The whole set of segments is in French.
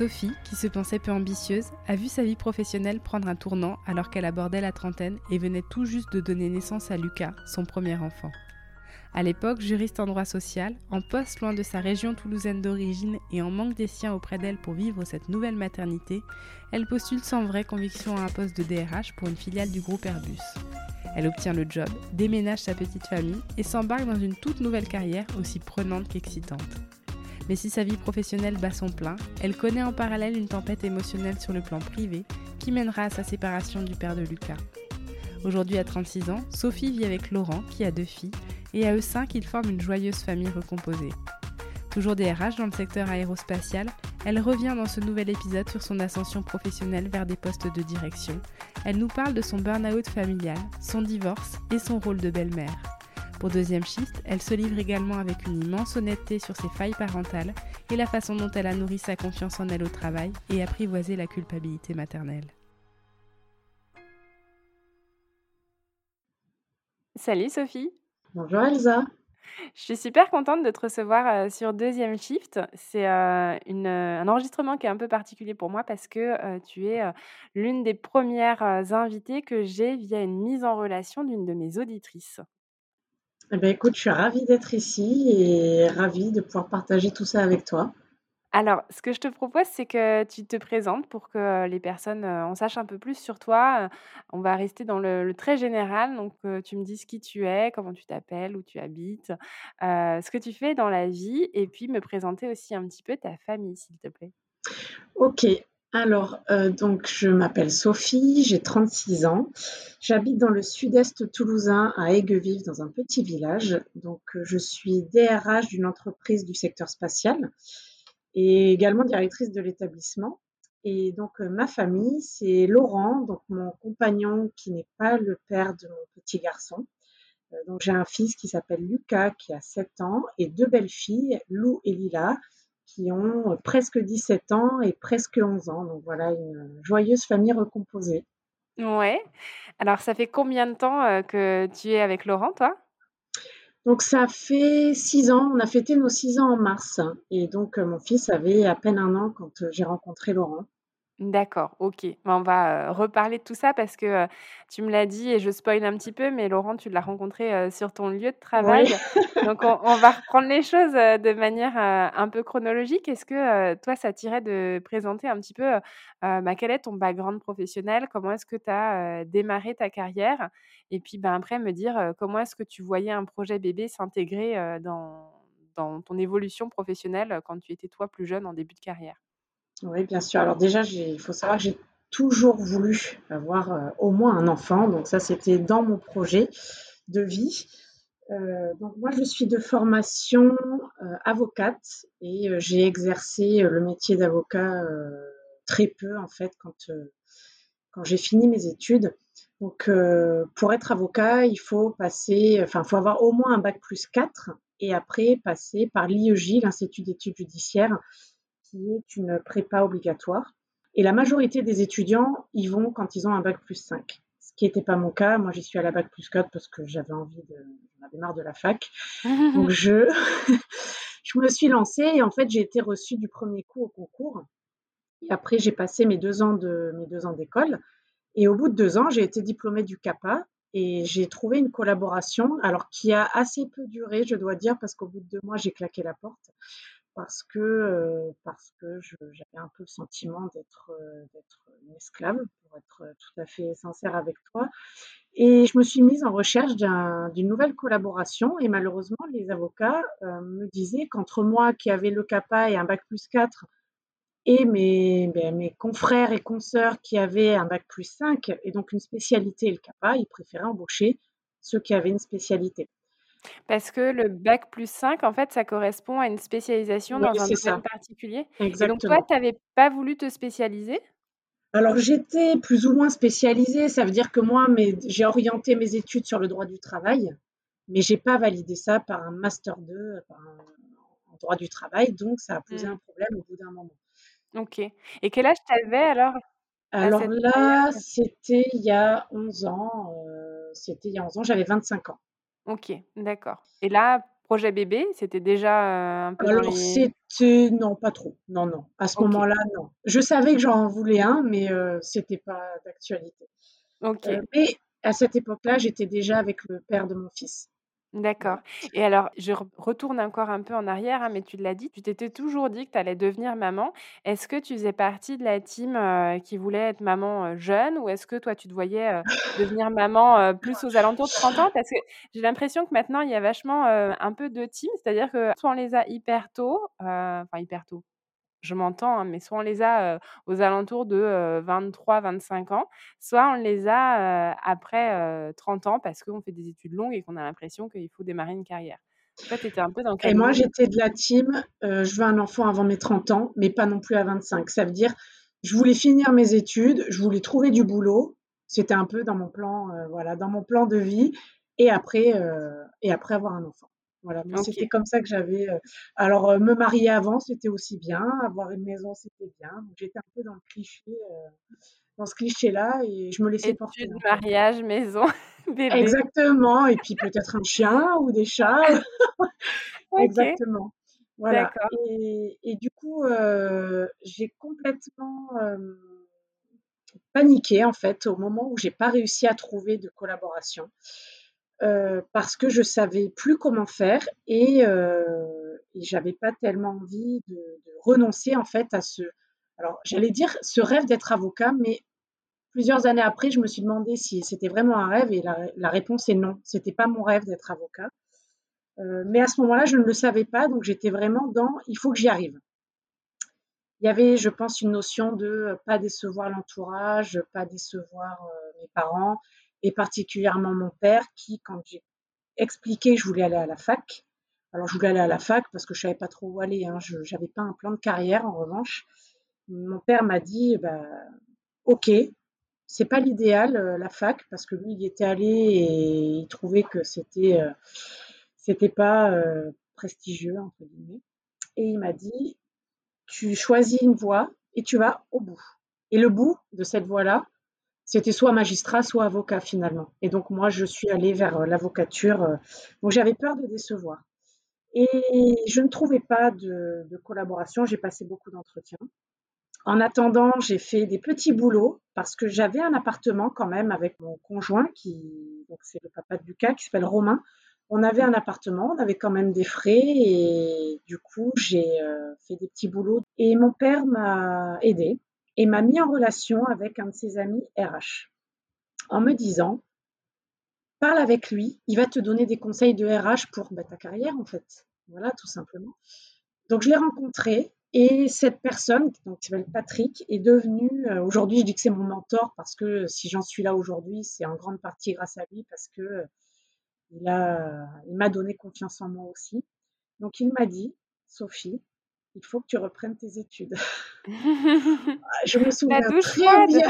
Sophie, qui se pensait peu ambitieuse, a vu sa vie professionnelle prendre un tournant alors qu'elle abordait la trentaine et venait tout juste de donner naissance à Lucas, son premier enfant. À l'époque, juriste en droit social, en poste loin de sa région toulousaine d'origine et en manque des siens auprès d'elle pour vivre cette nouvelle maternité, elle postule sans vraie conviction à un poste de DRH pour une filiale du groupe Airbus. Elle obtient le job, déménage sa petite famille et s'embarque dans une toute nouvelle carrière aussi prenante qu'excitante. Mais si sa vie professionnelle bat son plein, elle connaît en parallèle une tempête émotionnelle sur le plan privé qui mènera à sa séparation du père de Lucas. Aujourd'hui à 36 ans, Sophie vit avec Laurent qui a deux filles et à eux cinq ils forment une joyeuse famille recomposée. Toujours DRH dans le secteur aérospatial, elle revient dans ce nouvel épisode sur son ascension professionnelle vers des postes de direction. Elle nous parle de son burn-out familial, son divorce et son rôle de belle-mère. Pour deuxième shift, elle se livre également avec une immense honnêteté sur ses failles parentales et la façon dont elle a nourri sa confiance en elle au travail et apprivoisé la culpabilité maternelle. Salut Sophie. Bonjour Elsa. Je suis super contente de te recevoir euh, sur Deuxième Shift. C'est euh, un enregistrement qui est un peu particulier pour moi parce que euh, tu es l'une des premières invitées que j'ai via une mise en relation d'une de mes auditrices. Eh ben, écoute, je suis ravie d'être ici et ravie de pouvoir partager tout ça avec toi. Alors, ce que je te propose, c'est que tu te présentes pour que les personnes euh, en sachent un peu plus sur toi. Euh, on va rester dans le, très général. Donc, euh, tu me dis qui tu es, comment tu t'appelles, où tu habites, ce que tu fais dans la vie, et puis me présenter aussi un petit peu ta famille, s'il te plaît. Ok, alors, euh, donc, je m'appelle Sophie, j'ai 36 ans. J'habite dans le sud-est toulousain, à Aiguevive, dans un petit village. Donc, euh, je suis DRH d'une entreprise du secteur spatial et également directrice de l'établissement. Et donc, euh, ma famille, c'est Laurent, donc mon compagnon qui n'est pas le père de mon petit garçon. donc, j'ai un fils qui s'appelle Lucas, qui a 7 ans, et deux belles filles, Lou et Lila, qui ont presque 17 ans et presque 11 ans. Donc voilà, une joyeuse famille recomposée. Ouais. Alors, ça fait combien de temps euh, que tu es avec Laurent, toi? Donc, ça fait 6 ans. On a fêté nos 6 ans en mars. Et donc, euh, mon fils avait à peine un an quand euh, j'ai rencontré Laurent. D'accord, OK. Ben, on va, reparler de tout ça parce que, tu me l'as dit et je spoil un petit peu, mais Laurent, tu l'as rencontré, sur ton lieu de travail. Donc on va reprendre les choses, de manière, un peu chronologique. Est-ce que, toi, ça t'irait de présenter un petit peu, bah, quel est ton background professionnel? Comment est-ce que tu as, démarré ta carrière? Et puis, ben, après me dire, comment est-ce que tu voyais un projet bébé s'intégrer, dans dans ton évolution professionnelle, quand tu étais toi plus jeune en début de carrière? Oui, bien sûr. Alors déjà, il faut savoir que j'ai toujours voulu avoir euh, au moins un enfant. Donc ça, c'était dans mon projet de vie. Euh, donc moi, je suis de formation euh, avocate et j'ai exercé le métier d'avocat très peu en fait quand, quand j'ai fini mes études. Donc pour être avocat, il faut passer, enfin, faut avoir au moins un bac plus 4 et après passer par l'IEJ, l'Institut d'études judiciaires, qui est une prépa obligatoire. Et la majorité des étudiants y vont quand ils ont un bac plus 5. Ce qui n'était pas mon cas. Moi, j'y suis à la bac plus 4 parce que j'avais envie de, j'en avais marre de la fac. Donc, je, je me suis lancée et en fait, j'ai été reçue du premier coup au concours. Et après, j'ai passé mes deux ans de, mes deux ans d'école. Et au bout de deux ans, j'ai été diplômée du CAPA et j'ai trouvé une collaboration, alors qui a assez peu duré, je dois dire, parce qu'au bout de deux mois, j'ai claqué la porte parce que, que j'avais un peu le sentiment d'être une esclave, pour être tout à fait sincère avec toi. Et je me suis mise en recherche d'une nouvelle collaboration et malheureusement, les avocats me disaient qu'entre moi qui avais le CAPA et un bac plus 4 et mes, ben, mes confrères et consoeurs qui avaient un bac plus 5 et donc une spécialité et le CAPA, ils préféraient embaucher ceux qui avaient une spécialité. Parce que le bac plus 5, en fait, ça correspond à une spécialisation dans un domaine particulier. Exactement. Et donc toi, tu n'avais pas voulu te spécialiser? Alors j'étais plus ou moins spécialisée, ça veut dire que moi j'ai orienté mes études sur le droit du travail, mais j'ai pas validé ça par un master 2 en droit du travail, donc ça a posé mmh. un problème au bout d'un moment. OK. Et quel âge tu avais alors Alors là, c'était il y a 11 ans, euh, c'était il y a 11 ans, j'avais 25 ans. OK, d'accord. Et là, projet bébé, c'était déjà, un peu Alors c'était non, pas trop. Non, non. À ce moment-là, non. Je savais que j'en voulais un, mais euh, c'était pas d'actualité. OK. mais à cette époque-là, j'étais déjà avec le père de mon fils. D'accord. Et alors, je retourne encore un peu en arrière, hein, mais tu l'as dit, tu t'étais toujours dit que tu allais devenir maman. Est-ce que tu faisais partie de la team qui voulait être maman jeune ou est-ce que toi, tu te voyais devenir maman plus aux alentours de 30 ans? Parce que j'ai l'impression que maintenant, il y a vachement un peu de team, c'est-à-dire que soit on les a hyper tôt, enfin hyper tôt, je m'entends, hein, mais soit on les a aux alentours de 23-25 ans, soit on les a après 30 ans parce qu'on fait des études longues et qu'on a l'impression qu'il faut démarrer une carrière. Toi, tu étais un peu dans Et moi, j'étais de la team, je veux un enfant avant mes 30 ans, mais pas non plus à 25. Ça veut dire, je voulais finir mes études, je voulais trouver du boulot. C'était un peu dans mon plan, voilà, dans mon plan de vie, et après, et après avoir un enfant. Voilà, c'était comme ça que j'avais. alors, me marier avant, c'était aussi bien. Avoir une maison, c'était bien. Donc, j'étais un peu dans le cliché, dans ce cliché-là, et je me laissais porter. Études, mariage, maison, bébé. Exactement. Et puis peut-être un chien ou des chats. Exactement. Voilà. Et, et, du coup, j'ai complètement paniqué en fait au moment où j'ai pas réussi à trouver de collaboration. Euh, parce que je savais plus comment faire et, euh, et j'avais pas tellement envie de, renoncer en fait à ce, alors j'allais dire ce rêve d'être avocat, mais plusieurs années après, je me suis demandé si c'était vraiment un rêve et la, la réponse est non, c'était pas mon rêve d'être avocat. Euh, mais à ce moment-là, je ne le savais pas, donc j'étais vraiment dans il faut que j'y arrive. Il y avait, je pense, une notion de pas décevoir l'entourage, pas décevoir euh, mes parents, et particulièrement mon père qui, quand j'ai expliqué je voulais aller à la fac, alors je voulais aller à la fac parce que je savais pas trop où aller, hein, je pas un plan de carrière en revanche. Mon père m'a dit, bah, ok, c'est pas l'idéal euh, la fac parce que lui il était allé et il trouvait que c'était euh, c'était pas euh, prestigieux entre guillemets. Et il m'a dit, tu choisis une voie et tu vas au bout. Et le bout de cette voie-là, c'était soit magistrat, soit avocat finalement. Et donc moi, je suis allée vers euh, l'avocature. Euh, donc j'avais peur de décevoir. Et je ne trouvais pas de, collaboration. J'ai passé beaucoup d'entretiens. En attendant, j'ai fait des petits boulots parce que j'avais un appartement quand même avec mon conjoint, qui c'est le papa de Lucas, qui s'appelle Romain. On avait un appartement, on avait quand même des frais et du coup j'ai euh, fait des petits boulots. Et mon père m'a aidé et m'a mis en relation avec un de ses amis RH en me disant parle avec lui, il va te donner des conseils de RH pour bah, ta carrière en fait. Voilà, tout simplement. Donc je l'ai rencontré et cette personne, qui s'appelle Patrick, est devenu, euh, aujourd'hui je dis que c'est mon mentor parce que si j'en suis là aujourd'hui, c'est en grande partie grâce à lui parce que euh, il m'a donné confiance en moi aussi. Donc il m'a dit, Sophie, il faut que tu reprennes tes études. Ah, je me souviens très bien.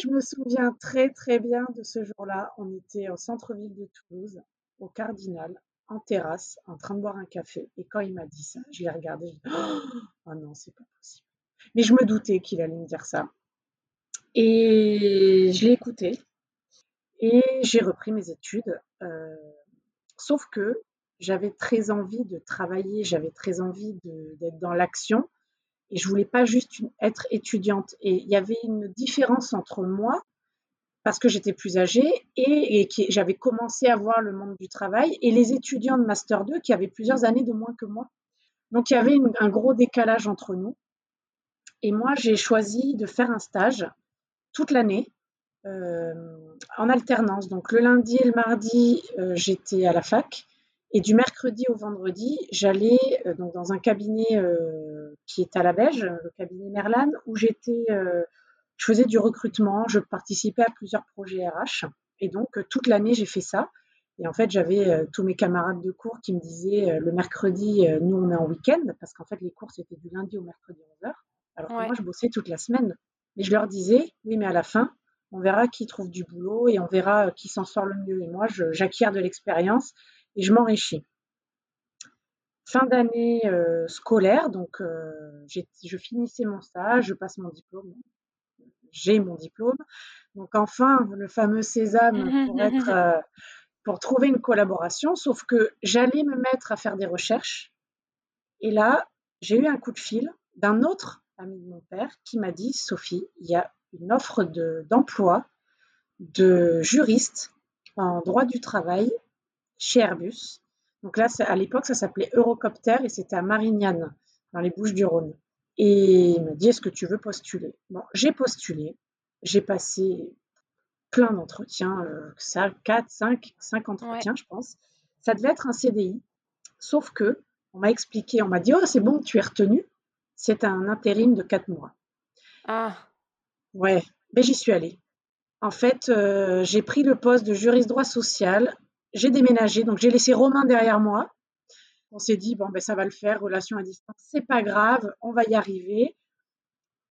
Je me souviens très très bien de ce jour-là. On était au centre-ville de Toulouse, au Cardinal, en terrasse, en train de boire un café. Et quand il m'a dit ça, je l'ai regardé. Je oh non, c'est pas possible. Mais je me doutais qu'il allait me dire ça. Et je l'ai écouté. Et j'ai repris mes études. Euh, sauf que j'avais très envie de travailler, j'avais très envie d'être dans l'action et je voulais pas juste être étudiante. Et il y avait une différence entre moi, parce que j'étais plus âgée et, et j'avais commencé à voir le monde du travail, et les étudiants de Master 2 qui avaient plusieurs années de moins que moi. Donc il y avait un gros décalage entre nous. Et moi, j'ai choisi de faire un stage toute l'année euh, en alternance. Donc le lundi et le mardi, euh, j'étais à la fac. Et du mercredi au vendredi, j'allais euh, donc dans un cabinet qui est à la Beige, le cabinet Merlan, où j'étais, je faisais du recrutement, je participais à plusieurs projets RH. Et donc toute l'année, j'ai fait ça. Et en fait, j'avais tous mes camarades de cours qui me disaient le mercredi, nous on est en week-end, parce qu'en fait les cours c'était du lundi au mercredi 11h. Alors que moi, je bossais toute la semaine. Mais je leur disais, oui, mais à la fin, on verra qui trouve du boulot et on verra euh, qui s'en sort le mieux. Et moi, j'acquiers de l'expérience et je m'enrichis. Fin d'année euh, scolaire, donc euh, je finissais mon stage, je passe mon diplôme, j'ai mon diplôme. Donc enfin, le fameux sésame pour, être, pour trouver une collaboration, sauf que j'allais me mettre à faire des recherches. Et là, j'ai eu un coup de fil d'un autre ami de mon père qui m'a dit Sophie, il y a une offre d'emploi de, juriste en droit du travail chez Airbus. Donc là, à l'époque, ça s'appelait Eurocopter et c'était à Marignane, dans les Bouches du Rhône. Et il m'a dit Est-ce que tu veux postuler? Bon, j'ai postulé. J'ai passé plein d'entretiens, euh, ça, 4, 5, 5 entretiens, je pense. Ça devait être un CDI. Sauf que, on m'a expliqué, on m'a dit Oh, c'est bon, tu es retenu. C'est un intérim de 4 mois. Ah. Ouais, mais j'y suis allée. En fait, euh, j'ai pris le poste de juriste droit social. J'ai déménagé, donc j'ai laissé Romain derrière moi. On s'est dit, bon, ben, ça va le faire, relation à distance, c'est pas grave, on va y arriver.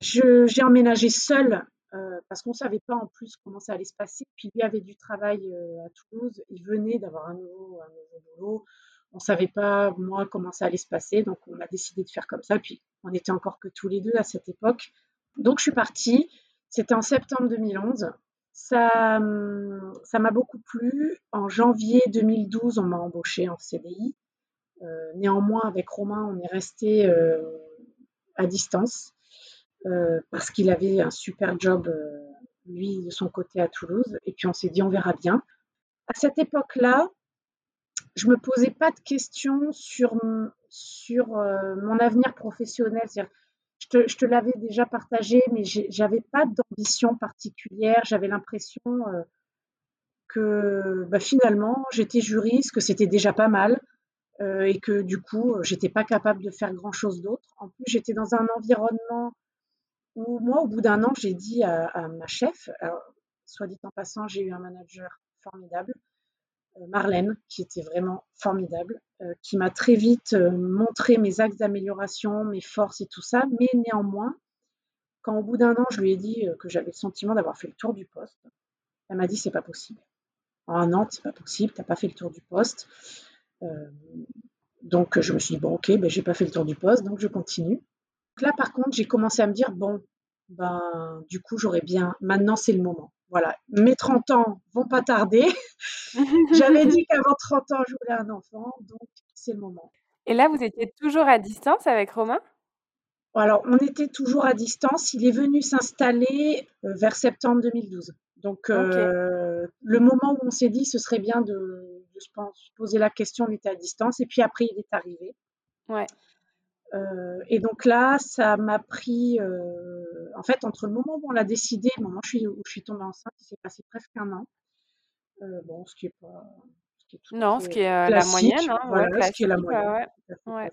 j'ai emménagé seule euh, parce qu'on ne savait pas en plus comment ça allait se passer. Puis lui avait du travail euh, à Toulouse, il venait d'avoir un nouveau, un nouveau boulot. On ne savait pas, moi, comment ça allait se passer, donc on a décidé de faire comme ça. Puis on était encore que tous les deux à cette époque. Donc je suis partie. C'était en septembre 2011. Ça, ça m'a beaucoup plu. En janvier 2012, on m'a embauché en CDI. Euh, néanmoins, avec Romain, on est resté euh, à distance euh, parce qu'il avait un super job, lui, de son côté à Toulouse. Et puis on s'est dit, on verra bien. À cette époque-là, je me posais pas de questions sur, sur mon avenir professionnel. C'est-à-dire, je te, l'avais déjà partagé, mais j'avais pas d'ambition particulière. J'avais l'impression euh, que bah, finalement, j'étais juriste, que c'était déjà pas mal, euh, et que du coup, j'étais pas capable de faire grand chose d'autre. En plus, j'étais dans un environnement où moi, au bout d'un an, j'ai dit à, ma chef, soit dit en passant, j'ai eu un manager formidable, Marlène, qui était vraiment formidable, euh, qui m'a très vite euh, montré mes axes d'amélioration, mes forces et tout ça. Mais néanmoins, quand au bout d'un an, je lui ai dit que j'avais le sentiment d'avoir fait le tour du poste, elle m'a dit c'est pas possible. En un an, c'est pas possible, t'as pas fait le tour du poste. donc je me suis dit bon ok, ben j'ai pas fait le tour du poste, donc je continue. Là par contre, j'ai commencé à me dire bon, ben du coup j'aurais bien, maintenant c'est le moment voilà, mes 30 ans vont pas tarder. J'avais dit qu'avant 30 ans, je voulais un enfant, donc c'est le moment. Et là, vous étiez toujours à distance avec Romain? Alors, on était toujours à distance. Il est venu s'installer euh, vers septembre 2012. Donc, euh, le moment où on s'est dit, ce serait bien de, se poser la question, on était à distance. Et puis après, il est arrivé. Ouais. Euh, et donc là, ça m'a pris, euh, en fait, entre le moment où on l'a décidé et le moment où je suis, où je suis tombée enceinte, il s'est passé presque un an. Euh, bon, ce qui est pas. Ce qui est non, ce qui est la moyenne. Hein, voilà, ce qui est la moyenne. Ouais.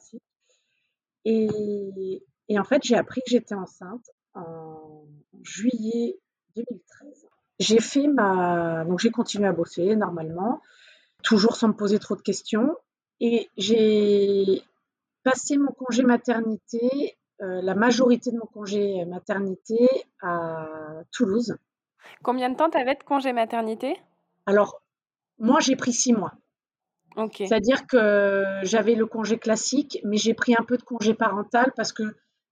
Et, et, en fait, j'ai appris que j'étais enceinte en juillet 2013. J'ai fait ma. Donc, j'ai continué à bosser normalement, toujours sans me poser trop de questions. Et j'ai passé mon congé maternité, euh, la majorité de mon congé maternité à Toulouse. Combien de temps tu avais de congé maternité? Alors, moi, j'ai pris six mois. C'est-à-dire que j'avais le congé classique, mais j'ai pris un peu de congé parental parce que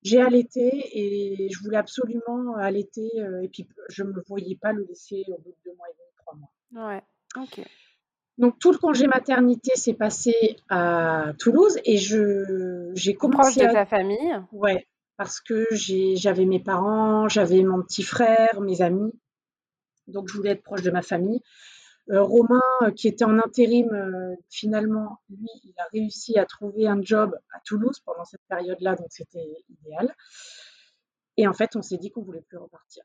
j'ai allaité et je voulais absolument allaiter euh, et puis je ne me voyais pas le laisser au bout de deux mois et demi, trois mois. Ouais, ok. Donc tout le congé maternité s'est passé à Toulouse et je j'ai commencé proche de ta famille. Ouais, parce que j'avais mes parents, j'avais mon petit frère, mes amis. Donc je voulais être proche de ma famille. Euh, Romain, euh, qui était en intérim, euh, finalement, lui, il a réussi à trouver un job à Toulouse pendant cette période-là, donc c'était idéal. Et en fait, on s'est dit qu'on voulait plus repartir.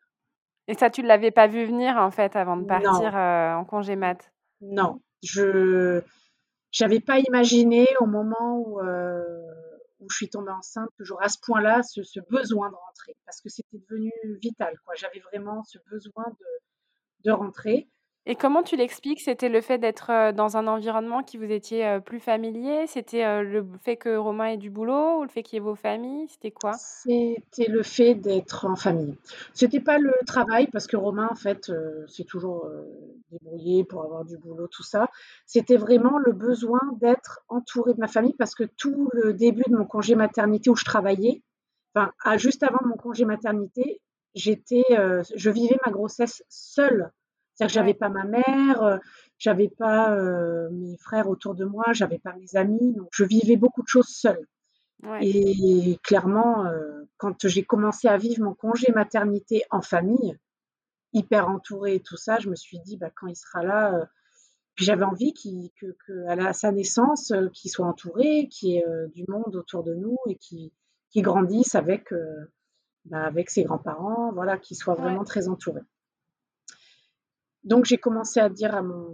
Et ça, tu ne l'avais pas vu venir en fait avant de partir en congé mat? Non, je n'avais pas imaginé au moment où, où je suis tombée enceinte j'aurais à ce point-là ce, ce, besoin de rentrer parce que c'était devenu vital. J'avais vraiment ce besoin de rentrer. Et comment tu l'expliques? C'était le fait d'être dans un environnement qui vous étiez plus familier? C'était le fait que Romain ait du boulot ou le fait qu'il y ait vos familles? C'était quoi? C'était le fait d'être en famille. C'était pas le travail parce que Romain, en fait, s'est toujours débrouillé pour avoir du boulot, tout ça. C'était vraiment le besoin d'être entouré de ma famille parce que tout le début de mon congé maternité où je travaillais, enfin, juste avant mon congé maternité, j'étais, je vivais ma grossesse seule c'est-à-dire que j'avais pas ma mère, euh, j'avais pas euh, mes frères autour de moi, j'avais pas mes amis, donc je vivais beaucoup de choses seule. Et clairement, euh, quand j'ai commencé à vivre mon congé maternité en famille, hyper entourée et tout ça, je me suis dit, bah, quand il sera là, j'avais envie qu'il, que, que, à sa naissance, qu'il soit entouré, qu'il y ait du monde autour de nous et qu'il, grandisse avec, bah, avec ses grands-parents, voilà, qu'il soit vraiment très entouré. Donc j'ai commencé à dire à mon,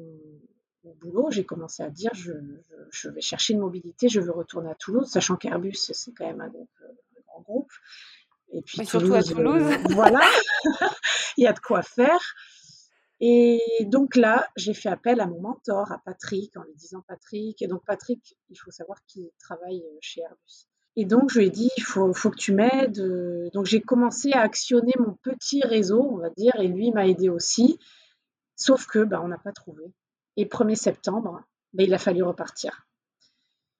boulot, j'ai commencé à dire je, vais chercher une mobilité, je veux retourner à Toulouse, sachant qu'Airbus c'est quand même un, grand groupe. Et puis surtout à Toulouse. Euh, voilà, il y a de quoi faire. Et donc là, j'ai fait appel à mon mentor, à Patrick, en lui disant Patrick. Et donc Patrick, il faut savoir qu'il travaille chez Airbus. Et donc je lui ai dit, il faut, faut que tu m'aides. Donc j'ai commencé à actionner mon petit réseau, on va dire, et lui m'a aidé aussi. Sauf que bah, on n'a pas trouvé. Et 1er septembre, bah, il a fallu repartir.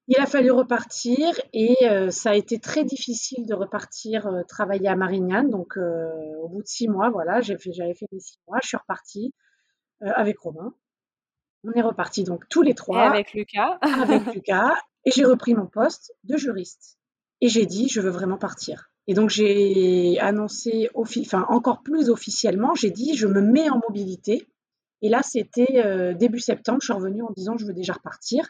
Il a fallu repartir et euh, ça a été très difficile de repartir euh, travailler à Marignane. Donc, euh, au bout de six mois, voilà, j'avais fait, fait les six mois, je suis repartie avec Romain. On est reparti donc tous les trois. Et avec Lucas. avec Lucas. Et j'ai repris mon poste de juriste. Et j'ai dit, je veux vraiment partir. Et donc j'ai annoncé, enfin encore plus officiellement, j'ai dit, je me mets en mobilité et là, c'était euh, début septembre, je suis revenue en disant je veux déjà repartir.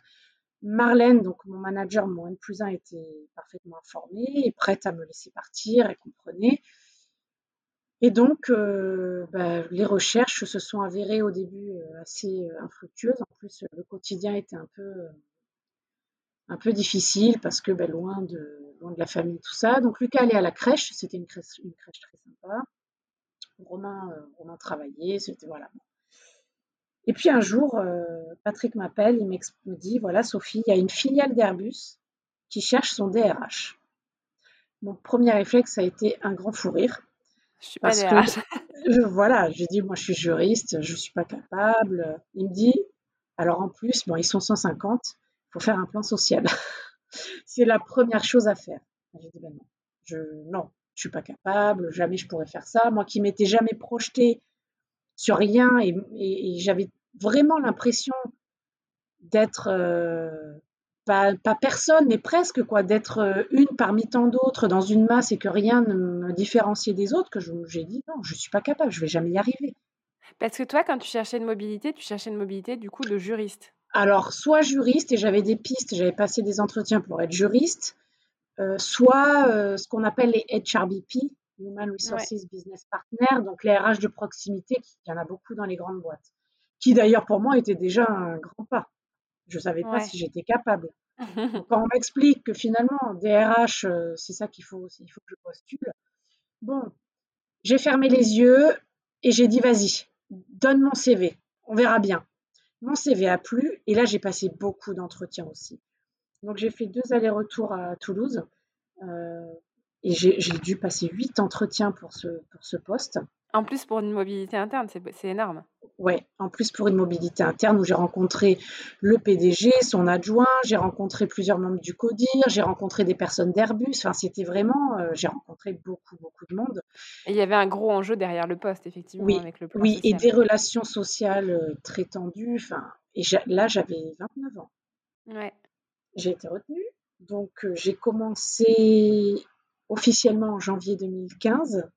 Marlène, donc mon manager, mon N plus 1, était parfaitement informée et prête à me laisser partir, elle comprenait. Et donc, euh, bah, les recherches se sont avérées au début euh, assez infructueuses. En plus, le quotidien était un peu, un peu difficile parce que bah, loin, de, loin de la famille, tout ça. Donc, Lucas allait à la crèche, c'était une crèche, très sympa. Romain, Romain travaillait, c'était voilà. Et puis un jour, euh, Patrick m'appelle, il me dit, voilà Sophie, il y a une filiale d'Airbus qui cherche son DRH. Mon premier réflexe a été un grand fou rire. Je suis pas DRH. voilà, j'ai dit, moi je suis juriste, je ne suis pas capable. Il me dit, alors en plus, bon, ils sont 150, il faut faire un plan social. C'est la première chose à faire. J'ai dit, ben non, je, non, je suis pas capable, jamais je pourrais faire ça. Moi qui m'étais jamais projeté sur rien et, j'avais vraiment l'impression d'être euh, pas, personne, mais presque quoi, d'être euh, une parmi tant d'autres dans une masse et que rien ne me différenciait des autres, que j'ai dit non, je suis pas capable, je vais jamais y arriver. Parce que toi, quand tu cherchais une mobilité, tu cherchais une mobilité du coup de juriste. Alors, soit juriste, et j'avais des pistes, j'avais passé des entretiens pour être juriste, euh, soit ce qu'on appelle les HRBP, Human Resources Business Partner, donc les RH de proximité, il y en a beaucoup dans les grandes boîtes, qui d'ailleurs pour moi était déjà un grand pas. Je ne savais pas si j'étais capable. quand on m'explique que finalement, des RH, euh, c'est ça qu'il faut, il faut que je postule. Bon, j'ai fermé les yeux et j'ai dit vas-y, donne mon CV, on verra bien. Mon CV a plu et là j'ai passé beaucoup d'entretiens aussi. Donc j'ai fait deux allers-retours à Toulouse euh, et j'ai dû passer huit entretiens pour ce, pour ce poste. En plus pour une mobilité interne, c'est énorme. Ouais, en plus pour une mobilité interne où j'ai rencontré le PDG, son adjoint, j'ai rencontré plusieurs membres du CODIR, j'ai rencontré des personnes d'Airbus. Enfin, c'était vraiment, euh, j'ai rencontré beaucoup, beaucoup de monde. Et il y avait un gros enjeu derrière le poste, effectivement, oui, avec le Oui, et des relations sociales euh, très tendues. Enfin, et là, j'avais 29 ans. Ouais. J'ai été retenue. Donc, euh, j'ai commencé officiellement en janvier 2015.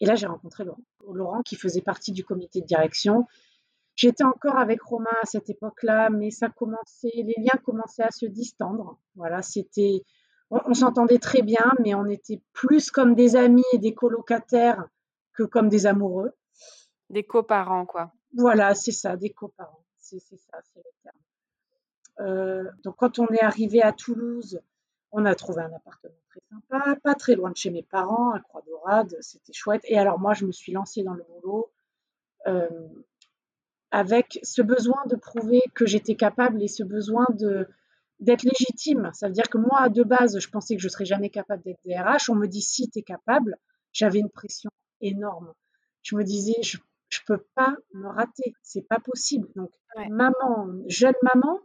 Et là, j'ai rencontré Laurent. Laurent qui faisait partie du comité de direction. J'étais encore avec Romain à cette époque-là, mais ça commençait, les liens commençaient à se distendre. Voilà, c'était, on, s'entendait très bien, mais on était plus comme des amis et des colocataires que comme des amoureux. Des coparents, quoi. Voilà, c'est ça, des coparents. C'est ça, c'est le terme. Euh, donc, quand on est arrivé à Toulouse, on a trouvé un appartement très sympa, pas très loin de chez mes parents, à Croix-Dorade, c'était chouette. Et alors, moi, je me suis lancée dans le boulot euh, avec ce besoin de prouver que j'étais capable et ce besoin de d'être légitime. Ça veut dire que moi, de base, je pensais que je serais jamais capable d'être DRH. On me dit si tu es capable. J'avais une pression énorme. Je me disais, je, je peux pas me rater. C'est pas possible. Donc, maman, jeune maman,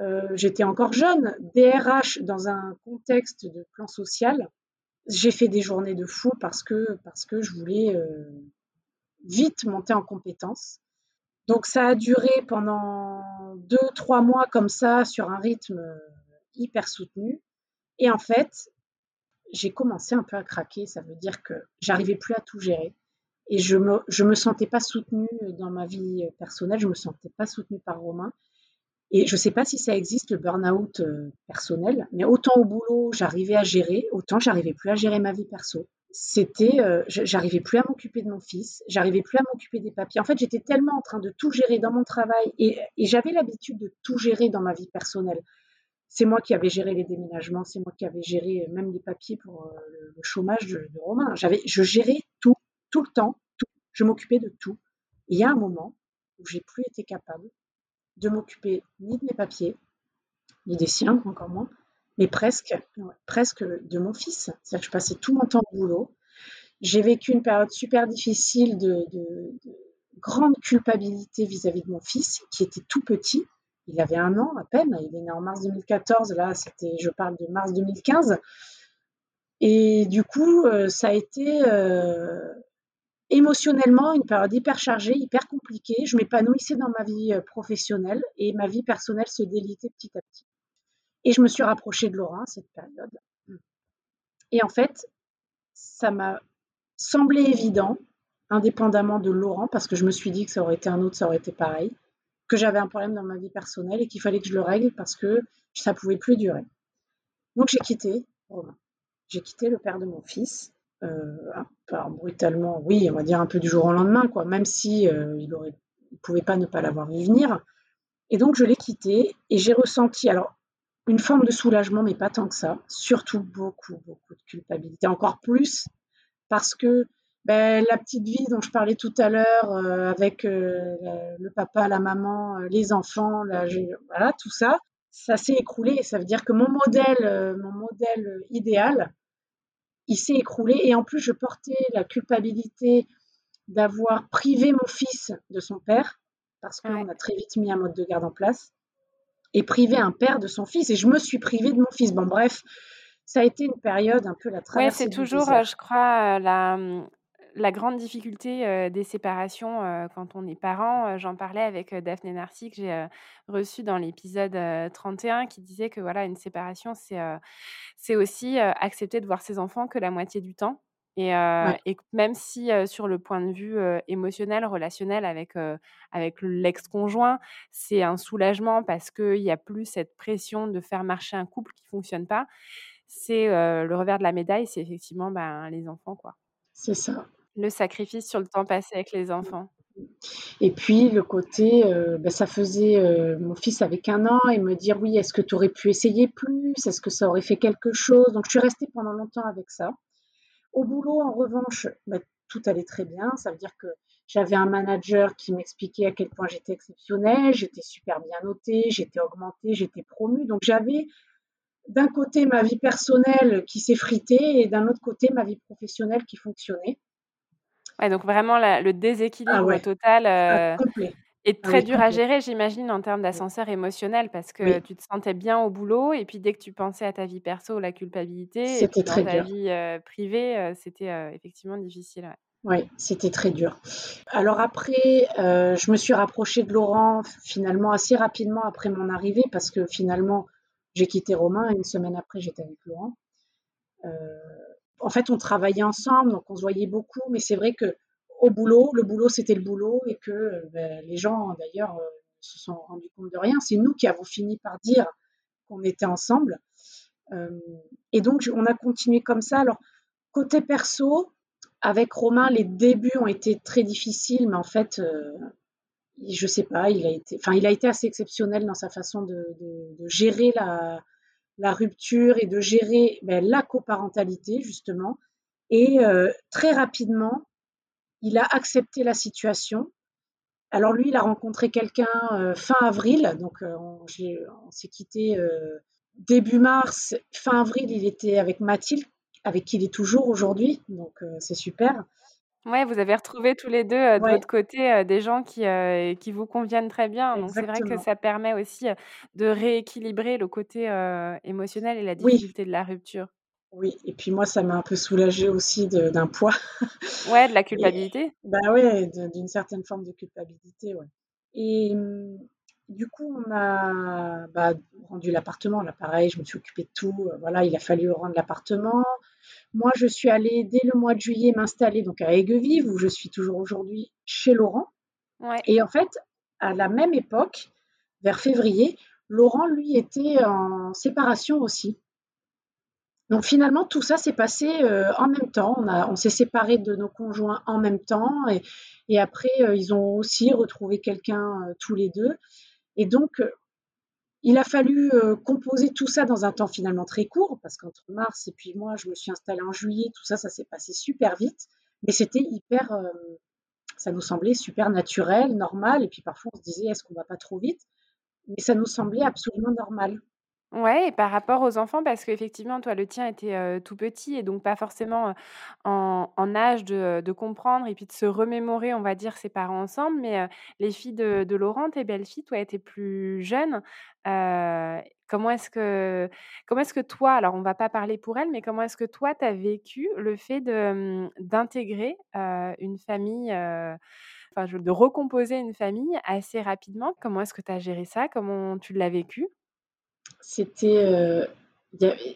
euh, j'étais encore jeune, DRH dans un contexte de plan social. J'ai fait des journées de fou parce que, parce que je voulais euh, vite monter en compétences. Donc ça a duré pendant deux, trois mois comme ça, sur un rythme hyper soutenu. Et en fait, j'ai commencé un peu à craquer. Ça veut dire que j'arrivais plus à tout gérer. Et je me, je me sentais pas soutenue dans ma vie personnelle. Je me sentais pas soutenue par Romain. Et je ne sais pas si ça existe, le burn-out euh, personnel, mais autant au boulot, j'arrivais à gérer, autant j'arrivais plus à gérer ma vie perso c'était, euh, j'arrivais plus à m'occuper de mon fils, j'arrivais plus à m'occuper des papiers. En fait, j'étais tellement en train de tout gérer dans mon travail et, j'avais l'habitude de tout gérer dans ma vie personnelle. C'est moi qui avais géré les déménagements, c'est moi qui avais géré euh, même les papiers pour euh, le, chômage de, Romain. J'avais, je gérais tout, tout le temps, tout. Je m'occupais de tout. il y a un moment où j'ai plus été capable de m'occuper ni de mes papiers, ni des siens, encore moins, mais presque, presque de mon fils. C'est-à-dire que je passais tout mon temps au boulot. J'ai vécu une période super difficile de, grande culpabilité vis-à-vis de mon fils, qui était tout petit. Il avait un an à peine. Il est né en mars 2014. Là, c'était, je parle de mars 2015. Et du coup, euh, ça a été euh, émotionnellement une période hyper chargée, hyper compliquée. Je m'épanouissais dans ma vie euh, professionnelle et ma vie personnelle se délitait petit à petit. Et je me suis rapprochée de Laurent à cette période. Et en fait, ça m'a semblé évident, indépendamment de Laurent, parce que je me suis dit que ça aurait été un autre, ça aurait été pareil, que j'avais un problème dans ma vie personnelle et qu'il fallait que je le règle parce que ça pouvait plus durer. Donc j'ai quitté Romain. J'ai quitté le père de mon fils, euh, brutalement, oui, on va dire un peu du jour au lendemain, quoi, même si euh, il aurait, pouvait pas ne pas l'avoir vu venir. Et donc je l'ai quitté et j'ai ressenti, alors une forme de soulagement, mais pas tant que ça. Surtout beaucoup, beaucoup de culpabilité. Encore plus parce que ben, la petite vie dont je parlais tout à l'heure, euh, avec le papa, la maman, les enfants, voilà, tout ça, ça s'est écroulé. Ça veut dire que mon modèle, mon modèle idéal, il s'est écroulé. Et en plus, je portais la culpabilité d'avoir privé mon fils de son père, parce qu'on a très vite mis un mode de garde en place et priver un père de son fils. Et je me suis privée de mon fils. Bon, bref, ça a été une période un peu la traversée. Oui, c'est toujours, euh, je crois, euh, la, hum, la grande difficulté euh, des séparations quand on est parent. J'en parlais avec Daphné Narcy, que j'ai reçu dans l'épisode 31, qui disait que voilà, une séparation, c'est c'est aussi accepter de voir ses enfants que la moitié du temps. Et, même si sur le point de vue émotionnel, relationnel avec, avec l'ex-conjoint, c'est un soulagement parce qu'il n'y a plus cette pression de faire marcher un couple qui ne fonctionne pas, c'est le revers de la médaille, c'est effectivement ben, les enfants. quoi. C'est ça. Le sacrifice sur le temps passé avec les enfants. Et puis le côté, ben, ça faisait mon fils avec un an et me dire oui, est-ce que tu aurais pu essayer plus? Est-ce que ça aurait fait quelque chose? Donc je suis restée pendant longtemps avec ça. Au boulot, en revanche, bah, tout allait très bien. Ça veut dire que j'avais un manager qui m'expliquait à quel point j'étais exceptionnelle, j'étais super bien notée, j'étais augmentée, j'étais promue. Donc j'avais d'un côté ma vie personnelle qui s'effritait et d'un autre côté ma vie professionnelle qui fonctionnait. Ouais, donc vraiment le déséquilibre ah total. Euh, complet. Et ah très dur à gérer, j'imagine, en termes d'ascenseur émotionnel, parce que tu te sentais bien au boulot, et puis dès que tu pensais à ta vie perso, la culpabilité, et puis dans ta vie privée, c'était effectivement difficile. Oui, c'était très dur. Alors après, je me suis rapprochée de Laurent finalement assez rapidement après mon arrivée, parce que finalement, j'ai quitté Romain, et une semaine après, j'étais avec Laurent. En fait, on travaillait ensemble, donc on se voyait beaucoup, mais c'est vrai que au boulot, le boulot c'était le boulot et que euh, ben, les gens d'ailleurs euh, se sont rendus compte de rien. C'est nous qui avons fini par dire qu'on était ensemble. et donc, on a continué comme ça. Alors, côté perso, avec Romain, les débuts ont été très difficiles, mais en fait, je sais pas, il a été, il a été assez exceptionnel dans sa façon de, gérer la, rupture et de gérer ben, la coparentalité, justement. Et très rapidement, il a accepté la situation. Alors lui, il a rencontré quelqu'un fin avril, donc on, on s'est quitté début mars. Fin avril, il était avec Mathilde, avec qui il est toujours aujourd'hui, donc c'est super. Ouais, vous avez retrouvé tous les deux de votre côté, des gens qui, qui vous conviennent très bien. Donc c'est vrai que ça permet aussi, de rééquilibrer le côté, émotionnel et la difficulté de la rupture. Oui et puis moi, ça m'a un peu soulagée aussi d'un poids Ouais, de la culpabilité? bah, ouais, d'une certaine forme de culpabilité, ouais et mmh, du coup, on a, bah, rendu l'appartement. Là, pareil, je me suis occupée de tout, voilà, il a fallu rendre l'appartement. Moi, je suis allée dès le mois de juillet m'installer donc à Aiguevive, où je suis toujours aujourd'hui chez Laurent. Et en fait, à la même époque, vers février, Laurent, lui, était en séparation aussi. Donc finalement, tout ça s'est passé euh, en même temps. On, on s'est séparés de nos conjoints en même temps. Et, après, euh, ils ont aussi retrouvé quelqu'un euh, tous les deux. Et donc, il a fallu composer tout ça dans un temps finalement très court, parce qu'entre mars et puis moi, je me suis installée en juillet, tout ça, ça s'est passé super vite, mais c'était hyper, ça nous semblait super naturel, normal, et puis parfois on se disait, est-ce qu'on va pas trop vite? Mais ça nous semblait absolument normal. Ouais et par rapport aux enfants, parce qu'effectivement, toi, le tien était, tout petit et donc pas forcément, en âge de, comprendre et puis de se remémorer, on va dire, ses parents ensemble. Mais, les filles de Laurent, tes belles-filles, toi, étaient plus jeunes. comment est-ce que comment est-ce que toi alors on va pas parler pour elles, mais comment est-ce que toi, tu as vécu le fait d'intégrer, une famille, enfin, de recomposer une famille assez rapidement? Comment est-ce que tu as géré ça? Comment tu l'as vécu? C'était euh,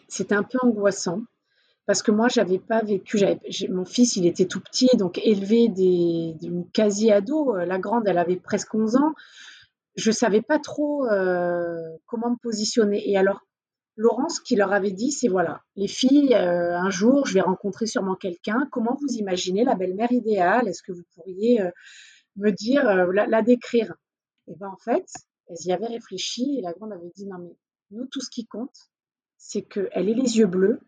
c'était un peu angoissant parce que moi, j'avais pas vécu. Mon fils, il était tout petit, donc élevé d'une quasi-ado. Euh, la grande, elle avait presque 11 ans. Je savais pas trop euh, comment me positionner. Et alors, Laurence, qui leur avait dit, c'est voilà, les filles, un jour, je vais rencontrer sûrement quelqu'un. Comment vous imaginez la belle-mère idéale? Est-ce que vous pourriez me dire, la, la, décrire? Et ben en fait, elles y avaient réfléchi et la grande avait dit non mais nous, tout ce qui compte, c'est qu'elle ait les yeux bleus.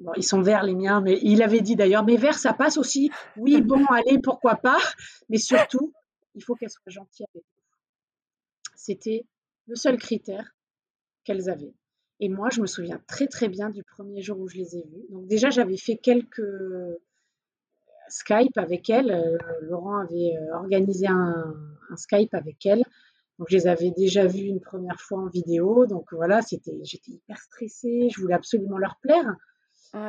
Bon, ils sont verts, les miens, mais il avait dit d'ailleurs, mais vert, ça passe aussi. Oui, bon, allez, pourquoi pas? Mais surtout, il faut qu'elle soit gentille avec nous. C'était le seul critère qu'elles avaient. Et moi, je me souviens très très bien du premier jour où je les ai vues. Donc déjà, j'avais fait quelques Skype avec elles. Euh, Laurent avait euh, organisé un, un Skype avec elles. Donc, je les avais déjà vus une première fois en vidéo. Donc, voilà, c'était, j'étais hyper stressée. Je voulais absolument leur plaire.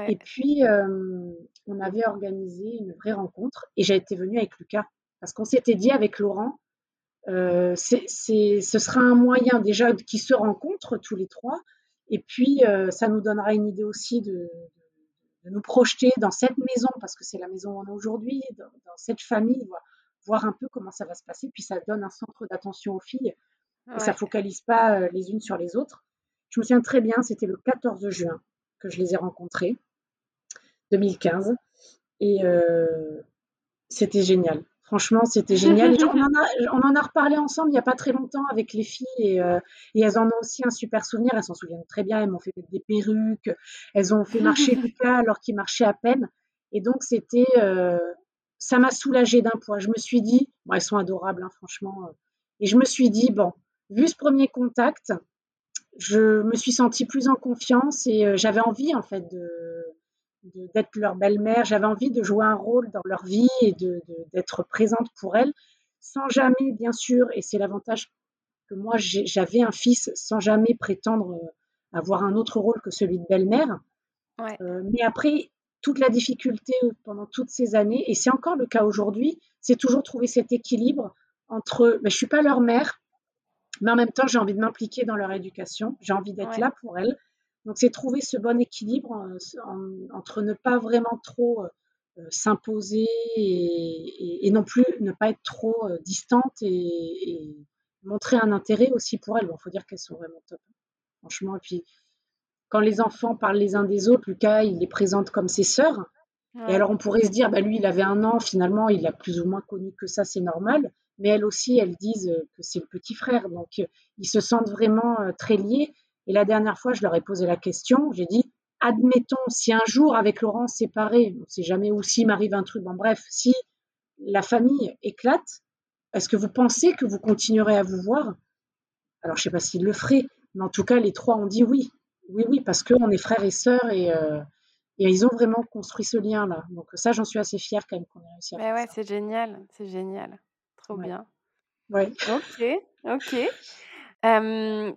Et puis, euh, on avait organisé une vraie rencontre et j'ai été venue avec Lucas. Parce qu'on s'était dit avec Laurent, euh, c'est, ce sera un moyen déjà qu'ils se rencontrent tous les trois. Et puis, euh, ça nous donnera une idée aussi de, de, nous projeter dans cette maison, parce que c'est la maison où on est aujourd'hui, dans, dans cette famille. Voilà voir un peu comment ça va se passer. Puis ça donne un centre d'attention aux filles et ça focalise pas euh, les unes sur les autres. Je me souviens très bien, c'était le 14 juin que je les ai rencontrées, 2015, et euh, c'était génial. Franchement, c'était génial. on, en a, on, en a, reparlé ensemble il n'y a pas très longtemps avec les filles et, euh, et, elles en ont aussi un super souvenir. Elles s'en souviennent très bien. Elles m'ont fait des perruques. Elles ont fait marcher Lucas alors qu'il marchait à peine. Et donc, c'était ça m'a soulagée d'un point. Je me suis dit, bon, elles sont adorables, hein, franchement. Euh, et je me suis dit, bon, vu ce premier contact, je me suis sentie plus en confiance et euh, j'avais envie, en fait, de, d'être leur belle-mère. J'avais envie de jouer un rôle dans leur vie et de, d'être présente pour elles, sans jamais, bien sûr, et c'est l'avantage que moi j'avais un fils, sans jamais prétendre euh, avoir un autre rôle que celui de belle-mère. Ouais. mais après, toute la difficulté pendant toutes ces années, et c'est encore le cas aujourd'hui, c'est toujours trouver cet équilibre entre, ben, je suis pas leur mère, mais en même temps, j'ai envie de m'impliquer dans leur éducation, j'ai envie d'être là pour elles. Donc, c'est trouver ce bon équilibre euh, entre ne pas vraiment trop euh, s'imposer et, non plus ne pas être trop euh, distante et, montrer un intérêt aussi pour elles. Bon, faut dire qu'elles sont vraiment top, franchement. Et puis, quand les enfants parlent les uns des autres, Lucas, il les présente comme ses sœurs. Et alors, on pourrait se dire, bah, lui, il avait un an, finalement, il a plus ou moins connu que ça, c'est normal. Mais elles aussi, elles disent que c'est le petit frère. Donc, ils se sentent vraiment très liés. Et la dernière fois, je leur ai posé la question. J'ai dit, admettons, si un jour, avec Laurent séparé, on ne sait jamais où, s'il m'arrive un truc, bon, bref, si la famille éclate, est-ce que vous pensez que vous continuerez à vous voir? Alors, je ne sais pas s'il le ferait, mais en tout cas, les trois ont dit oui. Oui, oui, parce qu'on est frères et sœurs et, euh, ils ont vraiment construit ce lien-là. Donc, ça, j'en suis assez fière quand même qu'on ait réussi à faire ouais, c'est génial, c'est génial. Trop bien. Oui. Ok, ok.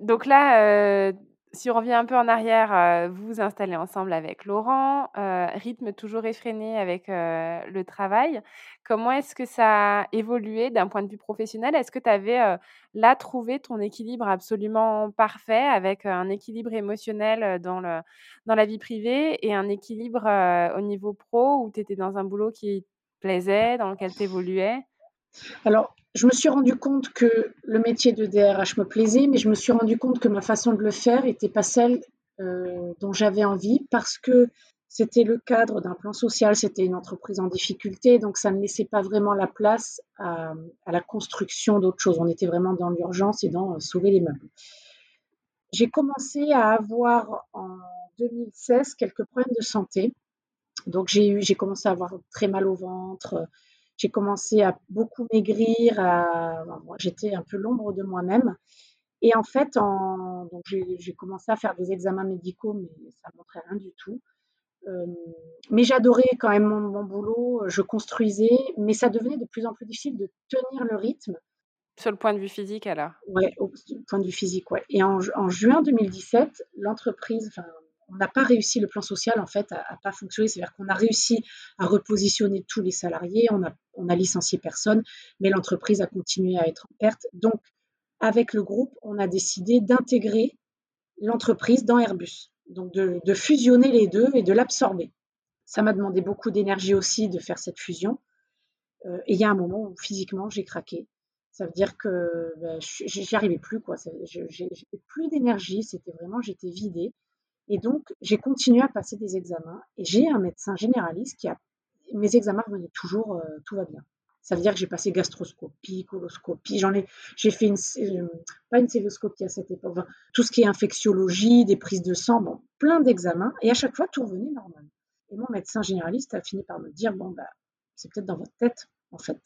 donc là, euh, si on revient un peu en arrière, euh, vous vous installez ensemble avec Laurent, euh, rythme toujours effréné avec euh, le travail. Comment est-ce que ça a évolué d'un point de vue professionnel? Est-ce que tu avais là trouvé ton équilibre absolument parfait avec un équilibre émotionnel dans, le, dans la vie privée et un équilibre au niveau pro où tu étais dans un boulot qui plaisait, dans lequel tu évoluais? Alors, je me suis rendu compte que le métier de DRH me plaisait, mais je me suis rendu compte que ma façon de le faire n'était pas celle euh, dont j'avais envie parce que c'était le cadre d'un plan social, c'était une entreprise en difficulté, donc ça ne laissait pas vraiment la place à, la construction d'autres choses. On était vraiment dans l'urgence et dans euh, sauver les meubles. J'ai commencé à avoir en 2016 quelques problèmes de santé. Donc j'ai commencé à avoir très mal au ventre, j'ai commencé à beaucoup maigrir, j'étais un peu l'ombre de moi-même. Et en fait, j'ai commencé à faire des examens médicaux, mais ça ne montrait rien du tout. Euh, mais j'adorais quand même mon, boulot, je construisais, mais ça devenait de plus en plus difficile de tenir le rythme. Sur le point de vue physique, alors? Oui, au point de vue physique, ouais. Et en, en juin 2017, l'entreprise, enfin, on n'a pas réussi le plan social en fait à, pas fonctionner. C'est-à-dire qu'on a réussi à repositionner tous les salariés, on a, on a licencié personne, mais l'entreprise a continué à être en perte. Donc, avec le groupe, on a décidé d'intégrer l'entreprise dans Airbus, donc de, fusionner les deux et de l'absorber. Ça m'a demandé beaucoup d'énergie aussi de faire cette fusion. Euh, et il y a un moment où physiquement j'ai craqué. Ça veut dire que ben, j'y arrivais plus, quoi. J'ai plus d'énergie. C'était vraiment, j'étais vidée. Et donc, j'ai continué à passer des examens et j'ai un médecin généraliste qui a. Mes examens revenaient toujours, euh, tout va bien. Ça veut dire que j'ai passé gastroscopie, coloscopie, j'en ai, j'ai fait une, euh, pas une célioscopie à cette époque, tout ce qui est infectiologie, des prises de sang, bon, plein d'examens, et à chaque fois, tout revenait normal. Et mon médecin généraliste a fini par me dire, bon, bah, c'est peut-être dans votre tête, en fait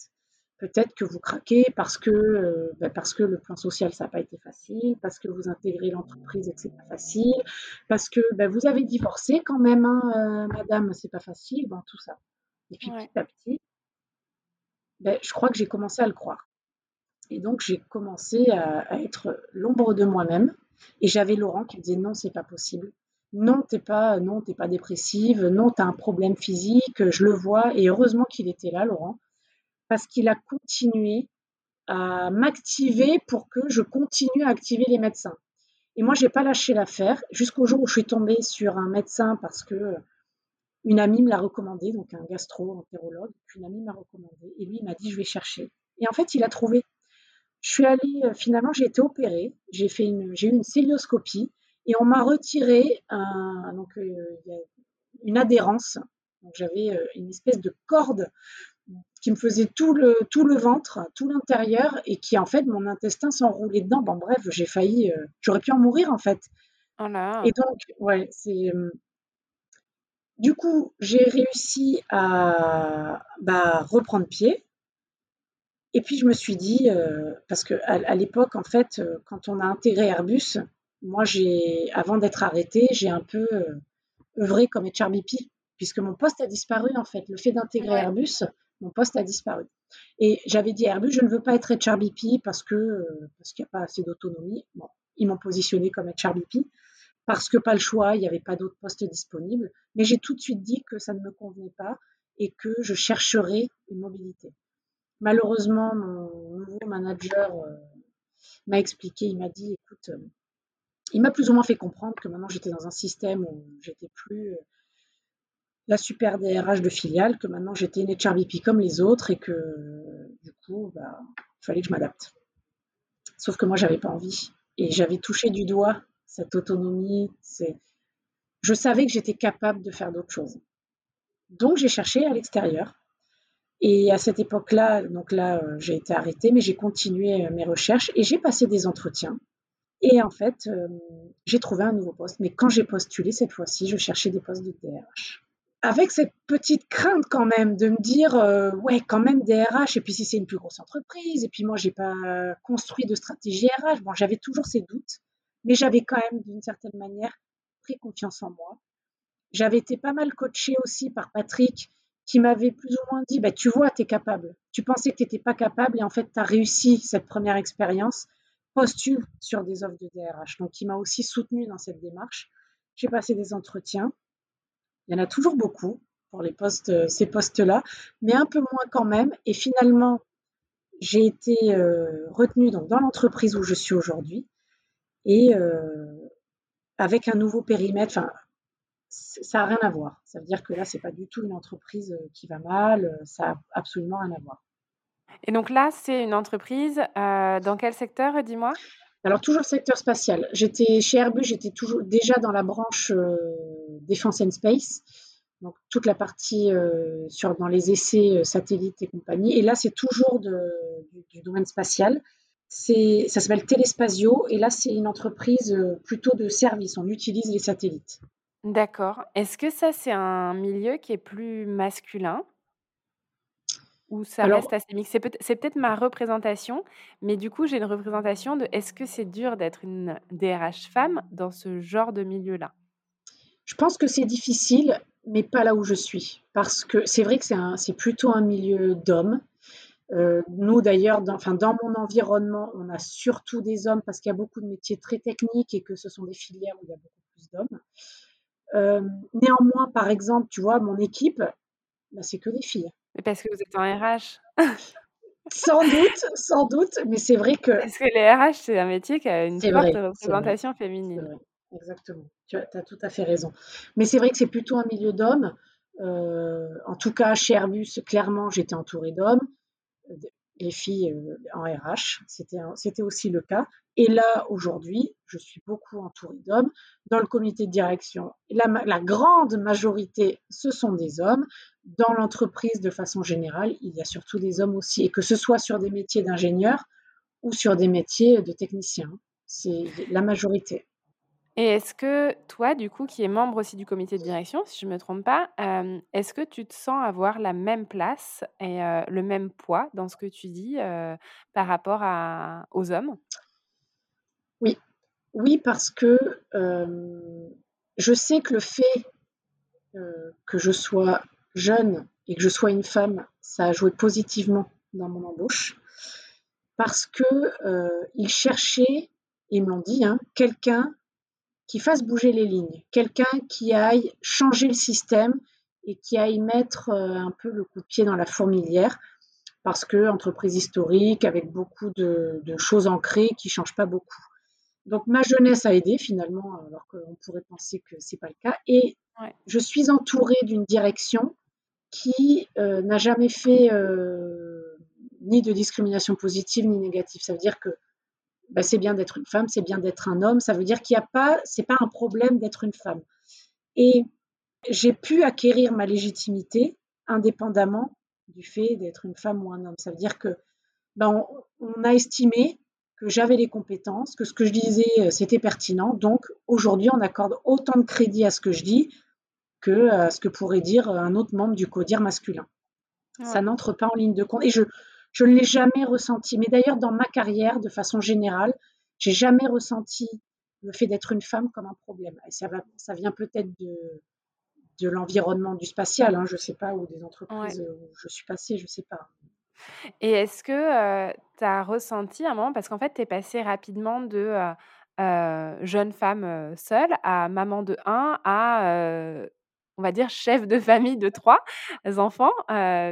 peut-être que vous craquez parce que, euh, ben, parce que le plan social, ça n'a pas été facile, parce que vous intégrez l'entreprise et que c'est pas facile, parce que ben, vous avez divorcé quand même, hein, euh, madame, c'est pas facile, bon, tout ça. Et puis petit à petit, ben, je crois que j'ai commencé à le croire. Et donc j'ai commencé à, être l'ombre de moi-même. Et j'avais Laurent qui me disait non, c'est pas possible. Non, t'es pas, non, t'es pas dépressive. Non, tu as un problème physique. Je le vois. Et heureusement qu'il était là, Laurent, parce qu'il a continué à m'activer pour que je continue à activer les médecins. Et moi, je n'ai pas lâché l'affaire jusqu'au jour où je suis tombée sur un médecin parce que une amie me l'a recommandé, donc un gastro-entérologue, une amie m'a recommandé, et lui, m'a dit, je vais chercher. Et en fait, il a trouvé. Je suis allée, euh, finalement, j'ai été opérée, j'ai j'ai eu une célioscopie, et on m'a retiré donc, euh, une adhérence. J'avais euh, une espèce de corde qui me faisait tout le, tout le ventre, tout l'intérieur, et qui en fait, mon intestin s'enroulait dedans. Bon, bref, j'ai failli, euh, j'aurais pu en mourir en fait. Oh et donc, ouais, c'est. Euh, du coup, j'ai réussi à bah, reprendre pied. Et puis, je me suis dit, euh, parce qu'à à, l'époque, en fait, quand on a intégré Airbus, moi, j'ai, avant d'être arrêtée, j'ai un peu œuvré comme HRBP, puisque mon poste a disparu, en fait. Le fait d'intégrer Airbus, mon poste a disparu. Et j'avais dit à Airbus, je ne veux pas être HRBP parce que euh, parce qu'il n'y a pas assez d'autonomie. Bon, ils m'ont positionné comme HRBP parce que pas le choix, il n'y avait pas d'autres postes disponibles. Mais j'ai tout de suite dit que ça ne me convenait pas et que je chercherais une mobilité. Malheureusement, mon nouveau manager euh, m'a expliqué, il m'a dit, écoute, euh, il m'a plus ou moins fait comprendre que maintenant j'étais dans un système où j'étais plus la super DRH de filiale, que maintenant j'étais une HRBP comme les autres et que du coup, bah, il fallait que je m'adapte. Sauf que moi, j'avais pas envie. Et j'avais touché du doigt cette autonomie, je savais que j'étais capable de faire d'autres choses. Donc j'ai cherché à l'extérieur. Et à cette époque-là, donc là, euh, j'ai été arrêtée, mais j'ai continué euh, mes recherches et j'ai passé des entretiens. Et en fait, euh, j'ai trouvé un nouveau poste. Mais quand j'ai postulé cette fois-ci, je cherchais des postes de DRH. Avec cette petite crainte quand même de me dire, ouais, quand même DRH, et puis si c'est une plus grosse entreprise, et puis moi, j'ai pas construit de stratégie RH. Bon, j'avais toujours ces doutes, mais j'avais quand même, d'une certaine manière, pris confiance en moi. J'avais été pas mal coachée aussi par Patrick, qui m'avait plus ou moins dit, bah, tu vois, tu es capable. Tu pensais que tu n'étais pas capable et en fait, tu as réussi cette première expérience. Postule sur des offres de DRH. Donc, il m'a aussi soutenu dans cette démarche. J'ai passé des entretiens. Il y en a toujours beaucoup pour euh, ces postes-là, mais un peu moins quand même. Et finalement, j'ai été euh, retenue dans l'entreprise où je suis aujourd'hui et euh, avec un nouveau périmètre, ça n'a rien à voir. Ça veut dire que là, c'est pas du tout une entreprise qui va mal, ça a absolument rien à voir. Et donc là, c'est une entreprise dans quel secteur, dis-moi? Alors toujours secteur spatial. J'étais chez Airbus, j'étais toujours déjà dans la branche défense and space, donc toute la partie sur dans les essais satellites et compagnie. Et là, c'est toujours du, domaine spatial. C'est ça s'appelle Téléspasio et là, c'est une entreprise plutôt de service. On utilise les satellites. D'accord. Est-ce que ça, c'est un milieu qui est plus masculin? Ou ça reste assez mixte? C'est peut être ma représentation, mais du coup, j'ai une représentation de est-ce que c'est dur d'être une DRH femme dans ce genre de milieu-là? Je pense que c'est difficile, mais pas là où je suis. Parce que c'est vrai que c'est plutôt un milieu d'hommes. Euh, nous d'ailleurs, dans enfin dans mon environnement, on a surtout des hommes parce qu'il y a beaucoup de métiers très techniques et que ce sont des filières où il y a beaucoup plus d'hommes. Euh, néanmoins, par exemple, tu vois, mon équipe, bah, c'est que des filles. Mais parce que vous êtes en RH Sans doute, sans doute, mais c'est vrai que. Parce que les RH, c'est un métier qui a une forte représentation féminine. Exactement, tu as, tout à fait raison. Mais c'est vrai que c'est plutôt un milieu d'hommes. Euh, en tout cas, chez Airbus, clairement, j'étais entourée d'hommes les filles euh, en RH, c'était aussi le cas. Et là, aujourd'hui, je suis beaucoup entourée d'hommes. Dans le comité de direction, la, la, grande majorité, ce sont des hommes. Dans l'entreprise, de façon générale, il y a surtout des hommes aussi. Et que ce soit sur des métiers d'ingénieur ou sur des métiers de technicien, c'est la majorité. Et est-ce que toi, du coup, qui es membre aussi du comité de direction, si je ne me trompe pas, est-ce que tu te sens avoir la même place et le même poids dans ce que tu dis par rapport aux hommes? Oui, oui, parce que je sais que le fait que je sois jeune et que je sois une femme, ça a joué positivement dans mon embauche, parce que ils cherchaient, ils m'ont dit, hein, quelqu'un qui fasse bouger les lignes, quelqu'un qui aille changer le système et qui aille mettre euh, un peu le coup de pied dans la fourmilière, parce que entreprise historique avec beaucoup de, choses ancrées qui changent pas beaucoup. Donc ma jeunesse a aidé finalement, alors qu'on pourrait penser que c'est pas le cas. Et je suis entourée d'une direction qui euh, n'a jamais fait euh, ni de discrimination positive ni négative. Ça veut dire que bah, c'est bien d'être une femme, c'est bien d'être un homme. Ça veut dire qu'il n'y a pas, c'est pas un problème d'être une femme. Et j'ai pu acquérir ma légitimité indépendamment du fait d'être une femme ou un homme. Ça veut dire que ben, on, a estimé que j'avais les compétences, que ce que je disais euh, c'était pertinent. Donc aujourd'hui, on accorde autant de crédit à ce que je dis que à ce que pourrait dire un autre membre du CODIR masculin. Ça n'entre pas en ligne de compte. Et je, je ne l'ai jamais ressenti. Mais d'ailleurs, dans ma carrière, de façon générale, j'ai jamais ressenti le fait d'être une femme comme un problème. Et ça, ça vient peut-être de, de l'environnement du spatial, hein, je ne sais pas, ou des entreprises où je suis passée, je ne sais pas. Et est-ce que euh, tu as ressenti un moment, parce qu'en fait, tu es passée rapidement de euh, euh, jeune femme seule à maman de un à on va dire, chef de famille de trois enfants,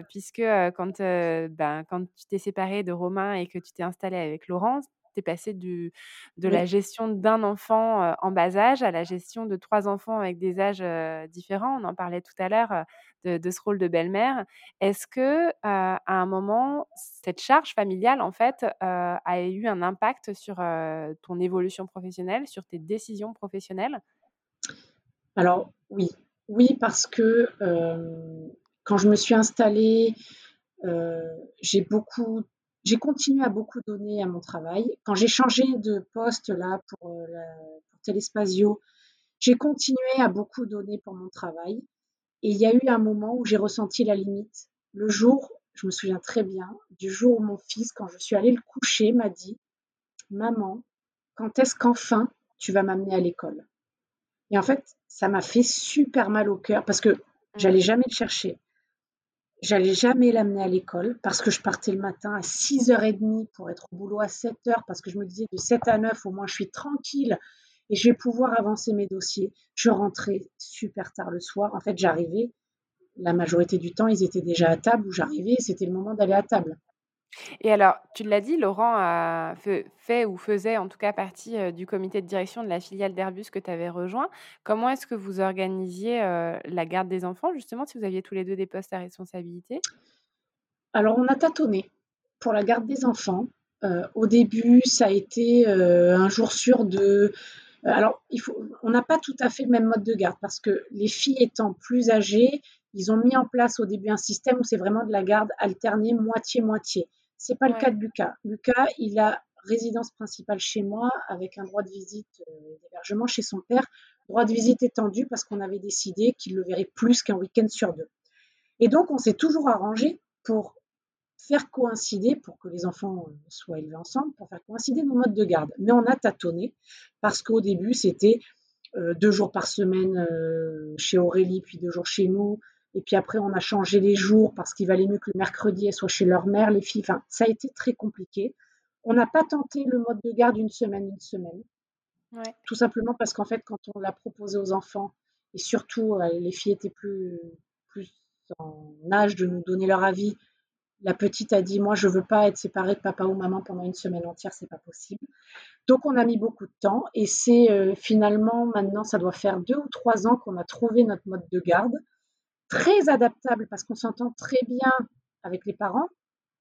puisque quand, ben, quand tu t'es séparée de Romain et que tu t'es installée avec Laurence, tu es passée du, de la gestion d'un enfant en bas âge à la gestion de trois enfants avec des âges différents. On en parlait tout à l'heure de, ce rôle de belle-mère. Est-ce que à un moment, cette charge familiale, en fait, a eu un impact sur ton évolution professionnelle, sur tes décisions professionnelles? Alors oui, oui parce que quand je me suis installée, j'ai beaucoup j'ai continué à beaucoup donner à mon travail. Quand j'ai changé de poste là pour, Téléspasio, j'ai continué à beaucoup donner pour mon travail. Et il y a eu un moment où j'ai ressenti la limite. Le jour, je me souviens très bien, du jour où mon fils, quand je suis allée le coucher, m'a dit Maman, quand est-ce qu'enfin tu vas m'amener à l'école? Et en fait, ça m'a fait super mal au cœur parce que j'allais mmh. jamais le chercher. J'allais jamais l'amener à l'école parce que je partais le matin à 6h30 pour être au boulot à 7h parce que je me disais de 7 à 9 au moins je suis tranquille et je vais pouvoir avancer mes dossiers. Je rentrais super tard le soir. En fait, j'arrivais, la majorité du temps, ils étaient déjà à table ou j'arrivais et c'était le moment d'aller à table. Et alors, tu l'as dit, Laurent a fait, ou faisait en tout cas partie euh, du comité de direction de la filiale d'Airbus que tu avais rejoint. Comment est-ce que vous organisiez euh, la garde des enfants, justement, si vous aviez tous les deux des postes à responsabilité? Alors, on a tâtonné pour la garde des enfants. Euh, au début, ça a été un jour sur deux. Alors, il faut, on n'a pas tout à fait le même mode de garde parce que les filles étant plus âgées, ils ont mis en place au début un système où c'est vraiment de la garde alternée moitié-moitié. C'est pas le cas de Lucas. Lucas, il a résidence principale chez moi avec un droit de visite euh, d'hébergement chez son père. Droit de visite étendu parce qu'on avait décidé qu'il le verrait plus qu'un week-end sur deux. Et donc, on s'est toujours arrangé pour faire coïncider, pour que les enfants euh, soient élevés ensemble, pour faire coïncider nos modes de garde. Mais on a tâtonné parce qu'au début, c'était euh, deux jours par semaine chez Aurélie, puis deux jours chez nous, et puis après, on a changé les jours parce qu'il valait mieux que le mercredi, elles soient chez leur mère, les filles. Enfin, ça a été très compliqué. On n'a pas tenté le mode de garde une semaine, une semaine. Tout simplement parce qu'en fait, quand on l'a proposé aux enfants, et surtout euh, les filles étaient plus, plus en âge de nous donner leur avis, la petite a dit Moi, je ne veux pas être séparée de papa ou maman pendant une semaine entière, c'est pas possible. Donc, on a mis beaucoup de temps et c'est euh, finalement maintenant, ça doit faire deux ou trois ans qu'on a trouvé notre mode de garde très adaptable parce qu'on s'entend très bien avec les parents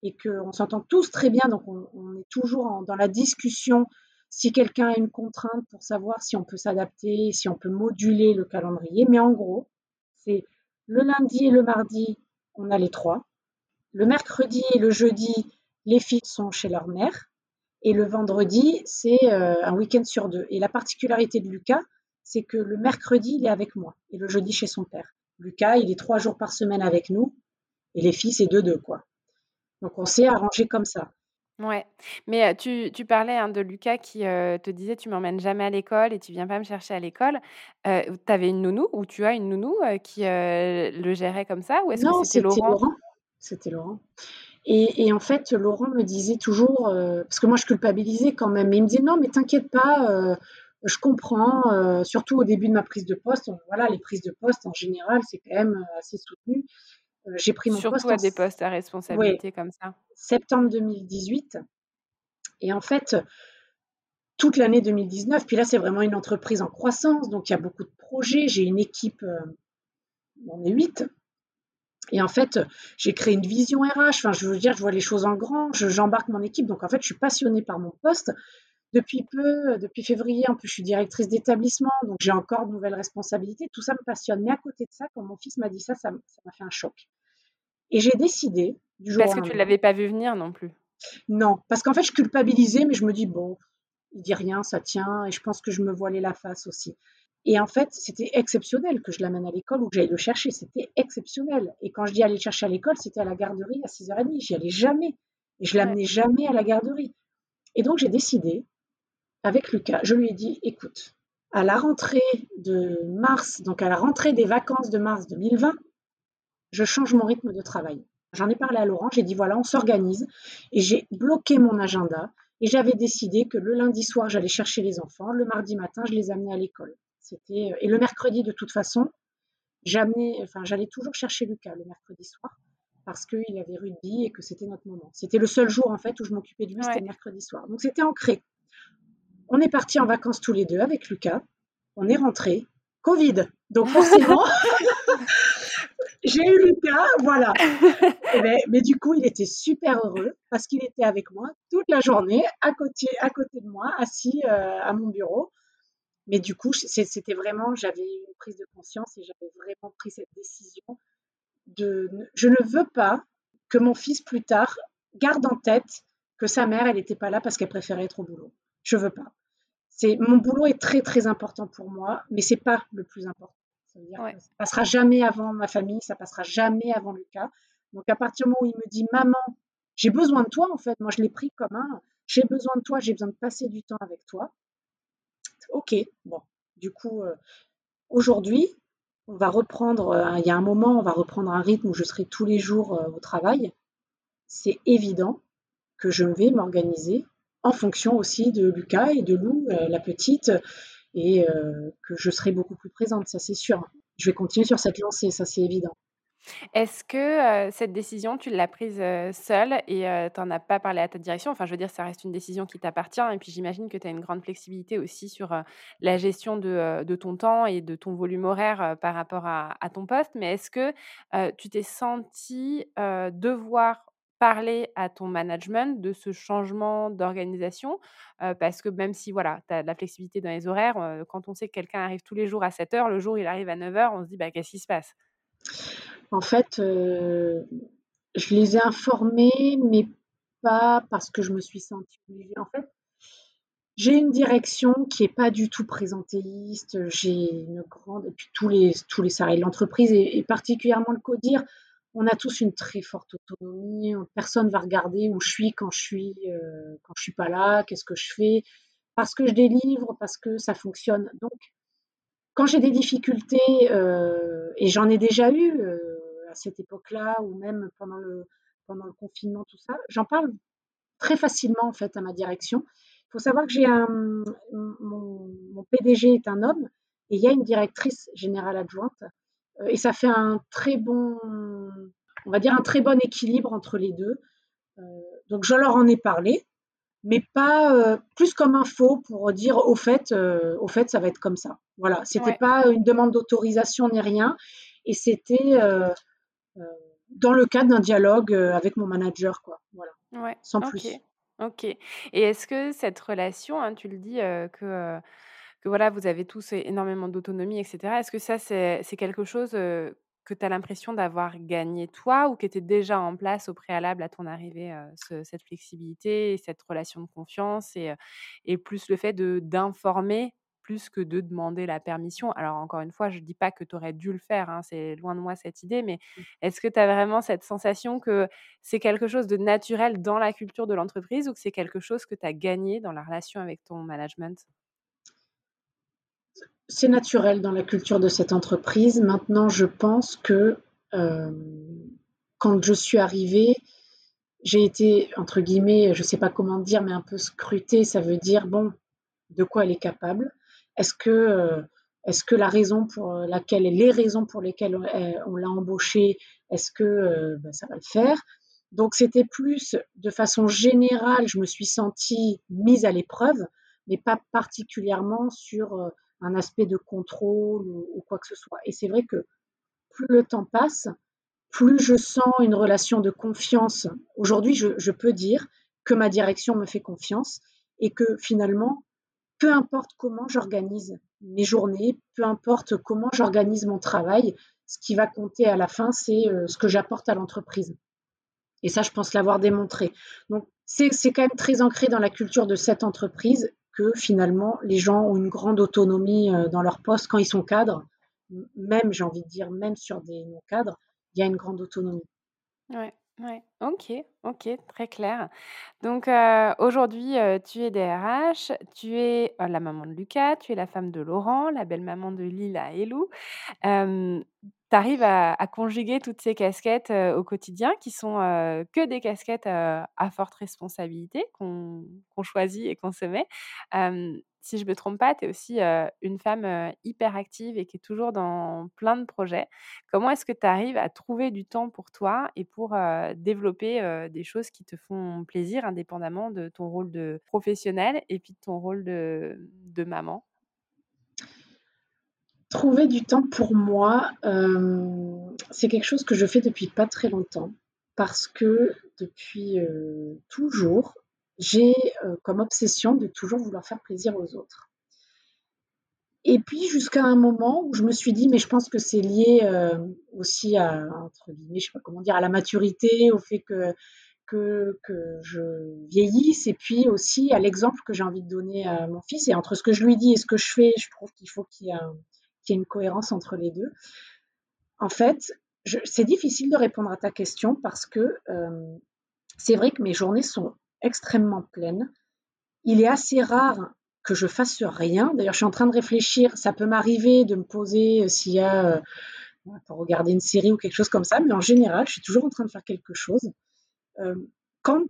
et qu'on s'entend tous très bien, donc on, est toujours dans la discussion si quelqu'un a une contrainte pour savoir si on peut s'adapter, si on peut moduler le calendrier. Mais en gros, c'est le lundi et le mardi, on a les trois. Le mercredi et le jeudi, les filles sont chez leur mère. Et le vendredi, c'est euh, un week-end sur deux. Et la particularité de Lucas, c'est que le mercredi, il est avec moi et le jeudi chez son père. Lucas, il est trois jours par semaine avec nous et les filles, c'est deux-deux, quoi. Donc, on s'est arrangé comme ça. Ouais, mais tu, tu parlais hein, de Lucas qui te disait tu m'emmènes jamais à l'école et tu viens pas me chercher à l'école. tu avais une nounou ou tu as une nounou qui le gérait comme ça ou est-ce que c'était Laurent, C'était Laurent. Et, et, en fait, Laurent me disait toujours, parce que moi je culpabilisais quand même, mais il me disait non, mais t'inquiète pas, je comprends, euh, surtout au début de ma prise de poste. Voilà, les prises de poste en général, c'est quand même euh, assez soutenu. Euh, j'ai pris mon surtout poste. Surtout à des postes à responsabilité comme ça. Septembre 2018. Et en fait, toute l'année 2019, puis là, c'est vraiment une entreprise en croissance, donc il y a beaucoup de projets. J'ai une équipe, on est huit. Et en fait, j'ai créé une vision RH. Enfin, je veux dire, je vois les choses en grand. J'embarque mon équipe. Donc, en fait, je suis passionnée par mon poste. Depuis peu, depuis février, en plus, je suis directrice d'établissement, donc j'ai encore de nouvelles responsabilités. Tout ça me passionne. Mais à côté de ça, quand mon fils m'a dit ça, ça m'a fait un choc. Et j'ai décidé, du jour Parce que tu ne l'avais pas vu venir non plus. Non, parce qu'en fait, je culpabilisais, mais je me dis, bon, il dit rien, ça tient, et je pense que je me voilais la face aussi. Et en fait, c'était exceptionnel que je l'amène à l'école ou que j'aille le chercher. C'était exceptionnel. Et quand je dis aller le chercher à l'école, c'était à la garderie à 6h30. J'y allais jamais. Et je l'amenais jamais à la garderie. Et donc, j'ai décidé avec Lucas, je lui ai dit, écoute, à la rentrée de mars, donc à la rentrée des vacances de mars 2020, je change mon rythme de travail. J'en ai parlé à Laurent, j'ai dit voilà, on s'organise et j'ai bloqué mon agenda et j'avais décidé que le lundi soir, j'allais chercher les enfants, le mardi matin, je les amenais à l'école. C'était et le mercredi de toute façon, j'amenais enfin j'allais toujours chercher Lucas le mercredi soir parce qu'il avait rugby et que c'était notre moment. C'était le seul jour en fait où je m'occupais de lui, c'était le mercredi soir. Donc c'était ancré. On est partis en vacances tous les deux avec Lucas. On est rentrés. Covid. Donc forcément, j'ai eu Lucas, voilà. Eh ben, mais, du coup, il était super heureux parce qu'il était avec moi toute la journée, à côté, à côté de moi, assis euh, à mon bureau. Mais du coup, c'était vraiment, j'avais une prise de conscience et j'avais vraiment pris cette décision de, je ne veux pas que mon fils plus tard garde en tête que sa mère, elle n'était pas là parce qu'elle préférait être au boulot. Je veux pas. C'est mon boulot est très très important pour moi, mais c'est pas le plus important. Ça veut dire ça passera jamais avant ma famille, ça passera jamais avant Lucas. Donc à partir du moment où il me dit maman, j'ai besoin de toi en fait, moi je l'ai pris comme un j'ai besoin de toi, j'ai besoin de passer du temps avec toi. Ok, bon, du coup euh, aujourd'hui on va reprendre, euh, il y a un moment, on va reprendre un rythme où je serai tous les jours euh, au travail. C'est évident que je vais m'organiser en fonction aussi de Lucas et de Lou, euh, la petite, et euh, que je serai beaucoup plus présente, ça c'est sûr. Je vais continuer sur cette lancée, ça c'est évident. Est-ce que cette décision, tu l'as prise seule et tu n'en as pas parlé à ta direction? Enfin, je veux dire, ça reste une décision qui t'appartient. Et puis, j'imagine que tu as une grande flexibilité aussi sur la gestion de, de, ton temps et de ton volume horaire par rapport à, à, ton poste. Mais est-ce que tu t'es senti devoir parler à ton management de ce changement d'organisation parce que même si voilà, tu as de la flexibilité dans les horaires, quand on sait que quelqu'un arrive tous les jours à 7 heures, le jour il arrive à 9 heures, on se dit bah, qu'est-ce qui se passe? En fait, je les ai informés, mais pas parce que je me suis sentie obligée. En fait, j'ai une direction qui n'est pas du tout présentéiste. J'ai une grande, et puis tous les, tous les salariés de l'entreprise, et, et, particulièrement le CODIR, on a tous une très forte autonomie. Personne va regarder où je suis quand je suis euh, quand je suis pas là, qu'est-ce que je fais, parce que je délivre, parce que ça fonctionne. Donc, quand j'ai des difficultés, euh, et j'en ai déjà eu euh, à cette époque-là, ou même pendant le pendant le confinement, tout ça, j'en parle très facilement en fait à ma direction. Il faut savoir que j'ai un mon, mon PDG est un homme et il y a une directrice générale adjointe et ça fait un très bon, on va dire un très bon équilibre entre les deux. Euh, donc je leur en ai parlé, mais pas euh, plus comme info pour dire au fait, au fait ça va être comme ça. Voilà, c'était pas une demande d'autorisation ni rien, et c'était dans le cadre d'un dialogue avec mon manager, quoi. Voilà, ouais. sans plus. Ok. Et est-ce que cette relation, hein, tu le dis que que voilà, vous avez tous énormément d'autonomie, etc. Est-ce que ça, c'est quelque chose que tu as l'impression d'avoir gagné toi ou qui était déjà en place au préalable à ton arrivée, cette flexibilité, cette relation de confiance et, et plus le fait d'informer plus que de demander la permission? Alors encore une fois, je ne dis pas que tu aurais dû le faire, hein, c'est loin de moi cette idée, mais mmh. est-ce que tu as vraiment cette sensation que c'est quelque chose de naturel dans la culture de l'entreprise ou que c'est quelque chose que tu as gagné dans la relation avec ton management? C'est naturel dans la culture de cette entreprise. Maintenant, je pense que euh, quand je suis arrivée, j'ai été, entre guillemets, je ne sais pas comment dire, mais un peu scrutée. Ça veut dire, bon, de quoi elle est capable? Est-ce que, euh, que la raison pour laquelle, les raisons pour lesquelles on, l'a embauchée, est-ce que euh, ben, ça va le faire? Donc, c'était plus, de façon générale, je me suis sentie mise à l'épreuve, mais pas particulièrement sur un aspect de contrôle ou, quoi que ce soit. Et c'est vrai que plus le temps passe, plus je sens une relation de confiance. Aujourd'hui, je, peux dire que ma direction me fait confiance et que finalement, peu importe comment j'organise mes journées, peu importe comment j'organise mon travail, ce qui va compter à la fin, c'est euh, ce que j'apporte à l'entreprise. Et ça, je pense l'avoir démontré. Donc, c'est quand même très ancré dans la culture de cette entreprise que finalement les gens ont une grande autonomie euh, dans leur poste quand ils sont cadres. Même, j'ai envie de dire, même sur des non-cadres, il y a une grande autonomie. Ouais, ouais. Ok, ok, très clair. Donc euh, aujourd'hui, euh, tu es DRH, tu es la maman de Lucas, tu es la femme de Laurent, la belle-maman de Lila et Lou tu arrives à, conjuguer toutes ces casquettes au quotidien qui sont que des casquettes à forte responsabilité qu'on choisit et qu'on se met. si je ne me trompe pas, tu es aussi une femme hyper active et qui est toujours dans plein de projets. Comment est-ce que tu arrives à trouver du temps pour toi et pour développer des choses qui te font plaisir indépendamment de ton rôle de professionnel et puis de ton rôle de maman? Trouver du temps pour moi, euh, c'est quelque chose que je fais depuis pas très longtemps parce que depuis euh, toujours, j'ai euh, comme obsession de toujours vouloir faire plaisir aux autres. Et puis jusqu'à un moment où je me suis dit, mais je pense que c'est lié aussi à, entre guillemets, je sais pas comment dire, à la maturité, au fait que que, je vieillisse et puis aussi à l'exemple que j'ai envie de donner à mon fils. Et entre ce que je lui dis et ce que je fais, je trouve qu'il faut qu'il y, ait une cohérence entre les deux. En fait, c'est difficile de répondre à ta question parce que euh, c'est vrai que mes journées sont extrêmement pleines. Il est assez rare que je fasse rien. D'ailleurs, je suis en train de réfléchir. Ça peut m'arriver de me poser euh, s'il y a euh, pour regarder une série ou quelque chose comme ça, mais en général, je suis toujours en train de faire quelque chose. quand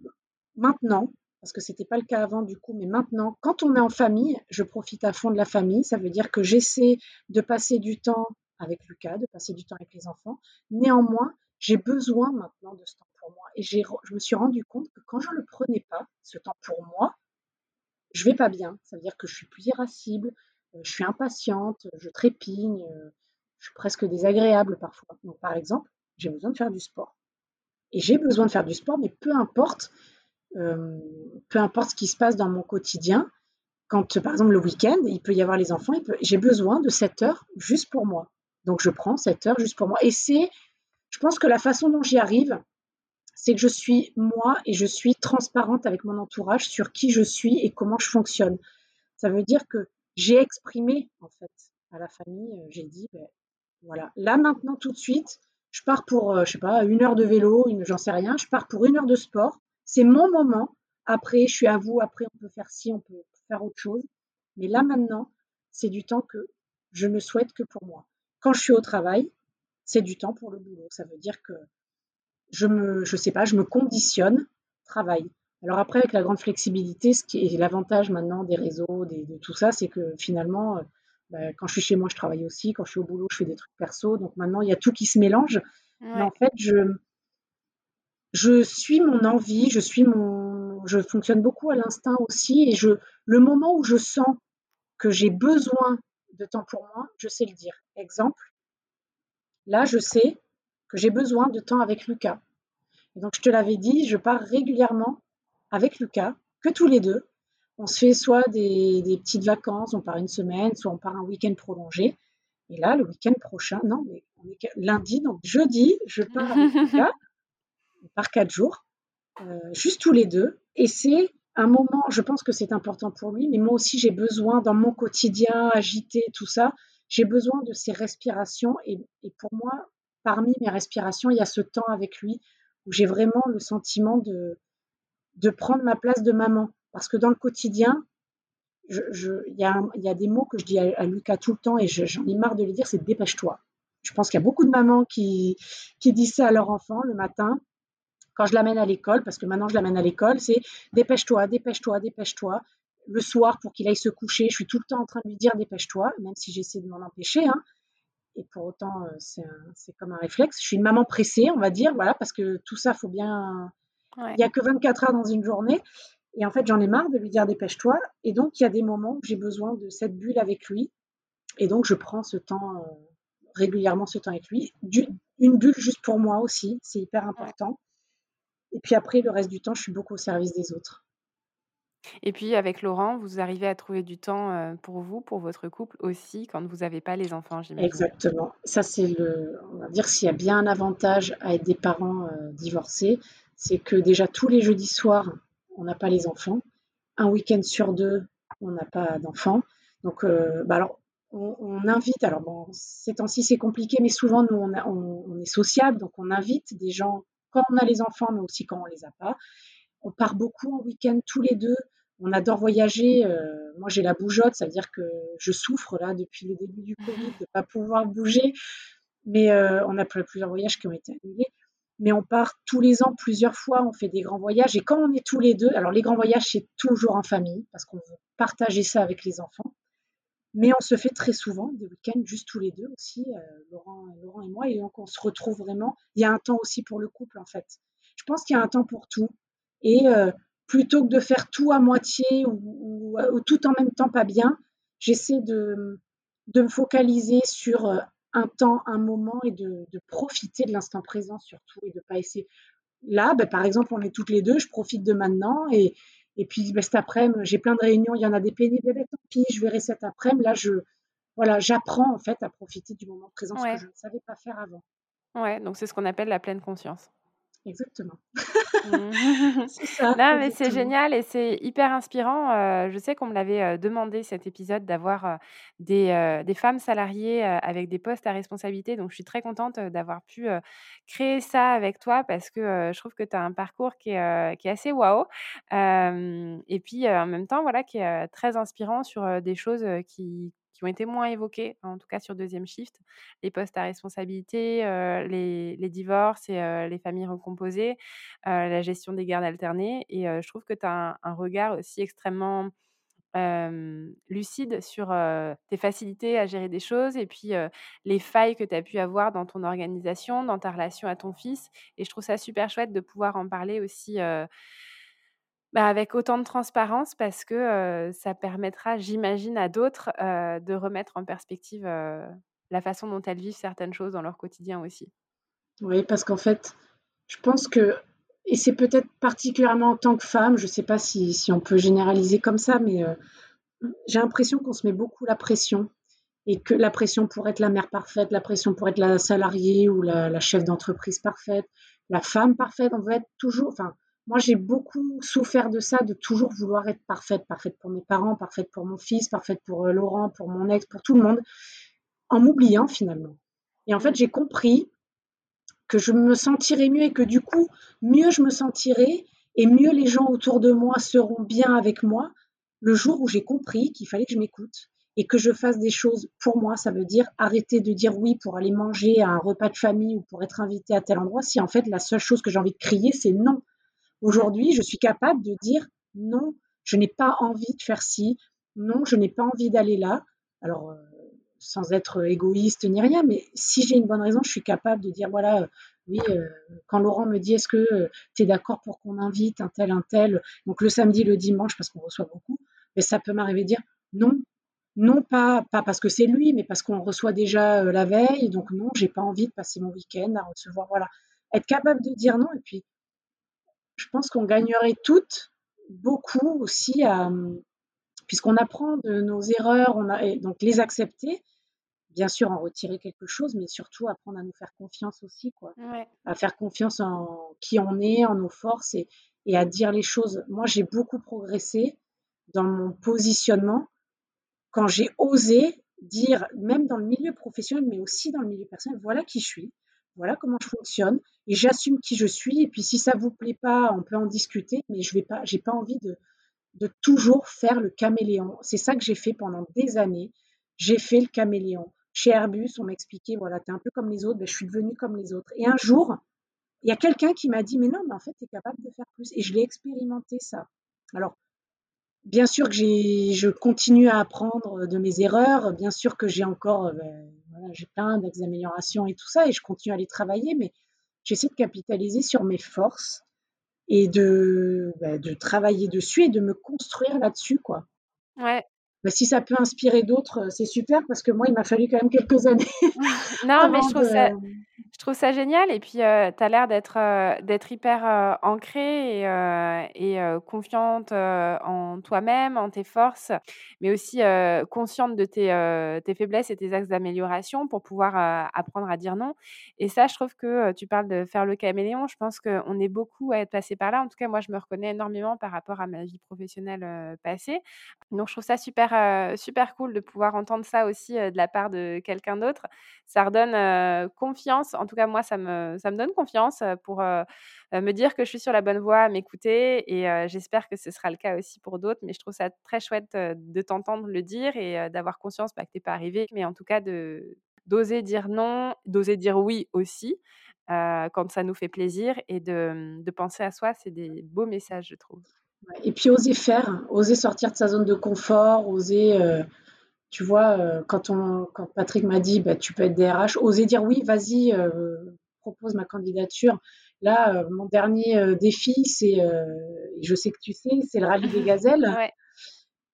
maintenant, parce que c'était pas le cas avant du coup, mais maintenant, quand on est en famille, je profite à fond de la famille. Ça veut dire que j'essaie de passer du temps avec Lucas, de passer du temps avec les enfants. Néanmoins, j'ai besoin maintenant de ce temps pour moi. Et je me suis rendu compte que quand je ne le prenais pas, ce temps pour moi, je vais pas bien. Ça veut dire que je suis plus irascible, euh, je suis impatiente, je trépigne, euh, je suis presque désagréable parfois. Donc, par exemple, j'ai besoin de faire du sport. Et j'ai besoin de faire du sport, mais peu importe, peu importe ce qui se passe dans mon quotidien, quand par exemple le week-end, il peut y avoir les enfants, j'ai besoin de cette heure juste pour moi. Donc je prends cette heure juste pour moi. Et c'est, je pense que la façon dont j'y arrive, c'est que je suis moi et je suis transparente avec mon entourage sur qui je suis et comment je fonctionne. Ça veut dire que j'ai exprimé en fait à la famille, euh, j'ai dit, ben, voilà, là maintenant tout de suite, je pars pour, euh, je sais pas, une heure de vélo, j'en sais rien, je pars pour une heure de sport. C'est mon moment. Après, je suis à vous. Après, on peut faire ci, on peut faire autre chose. Mais là maintenant, c'est du temps que je ne souhaite que pour moi. Quand je suis au travail, c'est du temps pour le boulot. Ça veut dire que je me, je sais pas, je me conditionne travail. Alors après, avec la grande flexibilité, ce qui est l'avantage maintenant des réseaux, de tout ça, c'est que finalement, euh, bah, quand je suis chez moi, je travaille aussi. Quand je suis au boulot, je fais des trucs perso. Donc maintenant, il y a tout qui se mélange. Mais en fait, je, je suis mon envie, je suis mon, je fonctionne beaucoup à l'instinct aussi. Et je, le moment où je sens que j'ai besoin de temps pour moi, je sais le dire. Exemple, là, je sais que j'ai besoin de temps avec Lucas. Et donc, je te l'avais dit, je pars régulièrement avec Lucas, que tous les deux. On se fait soit des, petites vacances, on part une semaine, soit on part un week-end prolongé. Et là, le week-end prochain, non, mais lundi, donc jeudi, je pars avec Lucas. On part quatre jours, euh, juste tous les deux. Et c'est un moment, je pense que c'est important pour lui, mais moi aussi j'ai besoin dans mon quotidien agité, tout ça, j'ai besoin de ces respirations. Et, pour moi, parmi mes respirations, il y a ce temps avec lui où j'ai vraiment le sentiment de, de prendre ma place de maman. Parce que dans le quotidien, il y, a, y, a, des mots que je dis à, Lucas tout le temps et j'en ai marre de les dire, c'est dépêche-toi. Je pense qu'il y a beaucoup de mamans qui, qui disent ça à leur enfant le matin quand je l'amène à l'école, parce que maintenant je l'amène à l'école, c'est dépêche-toi, dépêche-toi, dépêche-toi. Le soir, pour qu'il aille se coucher, je suis tout le temps en train de lui dire dépêche-toi, même si j'essaie de m'en empêcher. Hein. Et pour autant, euh, c'est comme un réflexe. Je suis une maman pressée, on va dire, voilà, parce que tout ça, faut bien. Il n'y a que 24 heures dans une journée. Et en fait, j'en ai marre de lui dire dépêche-toi. Et donc, il y a des moments où j'ai besoin de cette bulle avec lui. Et donc, je prends ce temps, euh, régulièrement ce temps avec lui. une bulle juste pour moi aussi, c'est hyper important. Et puis après, le reste du temps, je suis beaucoup au service des autres. Et puis avec Laurent, vous arrivez à trouver du temps pour vous, pour votre couple aussi, quand vous n'avez pas les enfants, j'imagine. Exactement. Ça, c'est le. On va dire s'il y a bien un avantage à être des parents divorcés, c'est que déjà tous les jeudis soirs, on n'a pas les enfants. Un week-end sur deux, on n'a pas d'enfants. Donc, bah alors, on, invite. Alors bon, ces temps-ci c'est compliqué, mais souvent nous on, on est sociable, donc on invite des gens quand on a les enfants, mais aussi quand on les a pas. On part beaucoup en week-end tous les deux. On adore voyager. Euh, moi, j'ai la bougeotte, ça veut dire que je souffre là depuis le début du Covid de ne pas pouvoir bouger. Mais euh, on a plusieurs voyages qui ont été annulés. Mais on part tous les ans, plusieurs fois, on fait des grands voyages. Et quand on est tous les deux, alors les grands voyages, c'est toujours en famille, parce qu'on veut partager ça avec les enfants. Mais on se fait très souvent des week-ends juste tous les deux aussi, euh, Laurent, Laurent et moi, et donc on se retrouve vraiment. Il y a un temps aussi pour le couple en fait. Je pense qu'il y a un temps pour tout. Et euh, plutôt que de faire tout à moitié ou, tout en même temps pas bien, j'essaie de, de, me focaliser sur euh, un temps, un moment et de, profiter de l'instant présent surtout et de pas essayer. Là, ben, par exemple, on est toutes les deux, je profite de maintenant et, et puis ben, cet après-midi, j'ai plein de réunions, il y en a des pénibles, ben, tant pis, je verrai cet après-midi. Là, je, voilà, j'apprends en fait à profiter du moment présent, ce que je ne savais pas faire avant. Ouais, donc c'est ce qu'on appelle la pleine conscience. Exactement. Ça, Non, mais c'est génial et c'est hyper inspirant, je sais qu'on me l'avait, demandé cet épisode d'avoir, des, des femmes salariées, avec des postes à responsabilité, donc je suis très contente, d'avoir pu, créer ça avec toi parce que, je trouve que tu as un parcours qui est, qui est assez waouh, et puis, en même temps, voilà, qui est, très inspirant sur, des choses, qui qui ont été moins évoqués, en tout cas sur deuxième shift, les postes à responsabilité, euh, les, divorces et euh, les familles recomposées, euh, la gestion des gardes alternées. Et je trouve que tu as un, regard aussi extrêmement lucide sur tes facilités à gérer des choses et puis les failles que tu as pu avoir dans ton organisation, dans ta relation à ton fils. Et je trouve ça super chouette de pouvoir en parler aussi bah, avec autant de transparence parce que, ça permettra, j'imagine, à d'autres, de remettre en perspective, la façon dont elles vivent certaines choses dans leur quotidien aussi. Oui, parce qu'en fait, je pense que et c'est peut-être particulièrement en tant que femme, je ne sais pas si on peut généraliser comme ça, mais, j'ai l'impression qu'on se met beaucoup la pression et que la pression pour être la mère parfaite, la pression pour être la salariée ou la chef d'entreprise parfaite, la femme parfaite, on veut être toujours moi, j'ai beaucoup souffert de ça, de toujours vouloir être parfaite, parfaite pour mes parents, parfaite pour mon fils, parfaite pour euh, Laurent, pour mon ex, pour tout le monde, en m'oubliant finalement. Et en fait, j'ai compris que je me sentirais mieux et que du coup, mieux je me sentirais et mieux les gens autour de moi seront bien avec moi le jour où j'ai compris qu'il fallait que je m'écoute et que je fasse des choses pour moi. Ça veut dire arrêter de dire oui pour aller manger à un repas de famille ou pour être invité à tel endroit si en fait la seule chose que j'ai envie de crier, c'est non. Aujourd'hui, je suis capable de dire non, je n'ai pas envie de faire ci, non, je n'ai pas envie d'aller là. Alors, euh, sans être égoïste ni rien, mais si j'ai une bonne raison, je suis capable de dire voilà, euh, oui, euh, quand Laurent me dit est-ce que tu es d'accord pour qu'on invite un tel, un tel, donc le samedi, le dimanche, parce qu'on reçoit beaucoup, mais ça peut m'arriver de dire non, non pas, pas parce que c'est lui, mais parce qu'on reçoit déjà la veille, donc non, j'ai pas envie de passer mon week-end à recevoir, voilà. Être capable de dire non, et puis je pense qu'on gagnerait toutes beaucoup aussi puisqu'on apprend de nos erreurs, on a, donc les accepter, bien sûr en retirer quelque chose, mais surtout apprendre à nous faire confiance aussi, quoi. À faire confiance en qui on est, en nos forces et, et à dire les choses. Moi, j'ai beaucoup progressé dans mon positionnement quand j'ai osé dire, même dans le milieu professionnel, mais aussi dans le milieu personnel, voilà qui je suis, voilà comment je fonctionne et j'assume qui je suis. Et puis si ça vous plaît pas, on peut en discuter, mais je vais pas, j'ai pas envie de, toujours faire le caméléon. C'est ça que j'ai fait pendant des années. J'ai fait le caméléon. Chez Airbus, on m'expliquait, voilà, tu un peu comme les autres, ben, je suis devenue comme les autres. Et un jour, il y a quelqu'un qui m'a dit, mais non, mais en fait, tu es capable de faire plus. Et je l'ai expérimenté, ça. Alors, bien sûr que j'ai, je continue à apprendre de mes erreurs. Bien sûr que j'ai encore, ben, voilà, j'ai plein d'améliorations et tout ça, et je continue à les travailler, mais j'essaie de capitaliser sur mes forces et de, bah, de travailler dessus et de me construire là-dessus, quoi. Ouais. Bah, si ça peut inspirer d'autres, c'est super parce que moi, il m'a fallu quand même quelques années. non, mais je trouve ça, je trouve ça génial et puis, tu as l'air d'être, hyper, ancrée et et confiante, en toi-même, en tes forces, mais aussi, consciente de tes, tes faiblesses et tes axes d'amélioration pour pouvoir, apprendre à dire non et ça, je trouve que, tu parles de faire le caméléon. Je pense qu'on est beaucoup à être passé par là. En tout cas, moi, je me reconnais énormément par rapport à ma vie professionnelle, passée. Donc je trouve ça super, super cool de pouvoir entendre ça aussi, de la part de quelqu'un d'autre. Ça redonne, confiance en tout cas, moi, ça me, donne confiance pour me dire que je suis sur la bonne voie, m'écouter. Et j'espère que ce sera le cas aussi pour d'autres. Mais je trouve ça très chouette de t'entendre le dire et d'avoir conscience bah, que tu n'es pas arrivé. Mais en tout cas, d'oser dire non, d'oser dire oui aussi. quand ça nous fait plaisir et mmh, de penser à soi, c'est des beaux messages, je trouve. Et puis oser faire, oser sortir de sa zone de confort, oser tu vois, euh, quand, on, quand Patrick m'a dit, bah, tu peux être DRH, oser dire oui, vas-y, euh, propose ma candidature. Là, euh, mon dernier défi, c'est, je sais que tu sais, c'est le rallye des gazelles.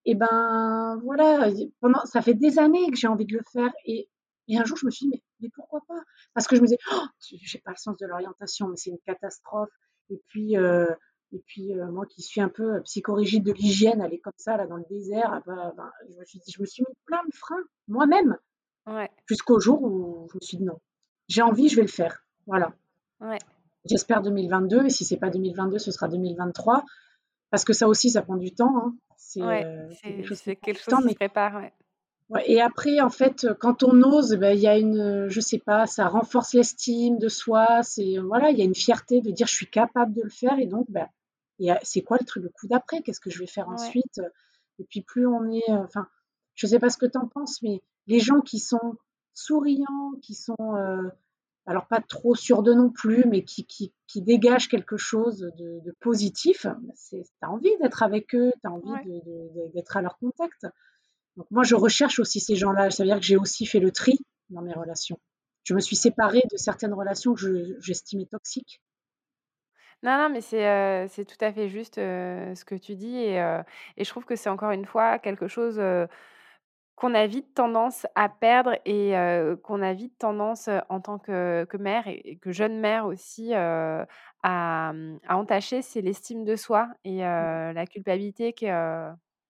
Et ben voilà, pendant, ça fait des années que j'ai envie de le faire. Et, et, un jour, je me suis dit, mais, mais pourquoi pas? Parce que je me disais, oh, j'ai pas le sens de l'orientation, mais c'est une catastrophe. Et puis, Et puis moi qui suis un peu psychorigide de l'hygiène, aller comme ça là dans le désert, ah bah, bah, je, me suis dit, je me suis mis plein de freins moi-même. Jusqu'au jour où je me suis dit non, j'ai envie, je vais le faire. Voilà. J'espère 2022, et si c'est pas 2022, ce sera 2023. Parce que ça aussi, ça prend du temps. Hein. C'est quelque chose, quelque chose qui se prépare. et après, en fait, quand on ose, ben, il y a une, je sais pas, ça renforce l'estime de soi. C'est voilà, il y a une fierté de dire je suis capable de le faire. Et donc, ben, c'est quoi le truc, le coup d'après? Qu'est-ce que je vais faire ensuite? Et puis plus on est, euh, enfin, je sais pas ce que tu en penses, mais les gens qui sont souriants, qui sont euh, alors pas trop sûrs de non plus, mais qui, qui, qui dégagent quelque chose de, de positif, tu as envie d'être avec eux, tu as envie d'être à leur contact. Donc moi, je recherche aussi ces gens-là. Ça veut dire que j'ai aussi fait le tri dans mes relations. Je me suis séparée de certaines relations que j'estimais toxiques. Non, non, mais c'est, euh, c'est tout à fait juste, euh, ce que tu dis et et je trouve que c'est encore une fois quelque chose, qu'on a vite tendance à perdre et qu'on a vite tendance en tant que, mère et, que jeune mère aussi à, mmh, à, entacher, c'est l'estime de soi et mmh. la culpabilité qui est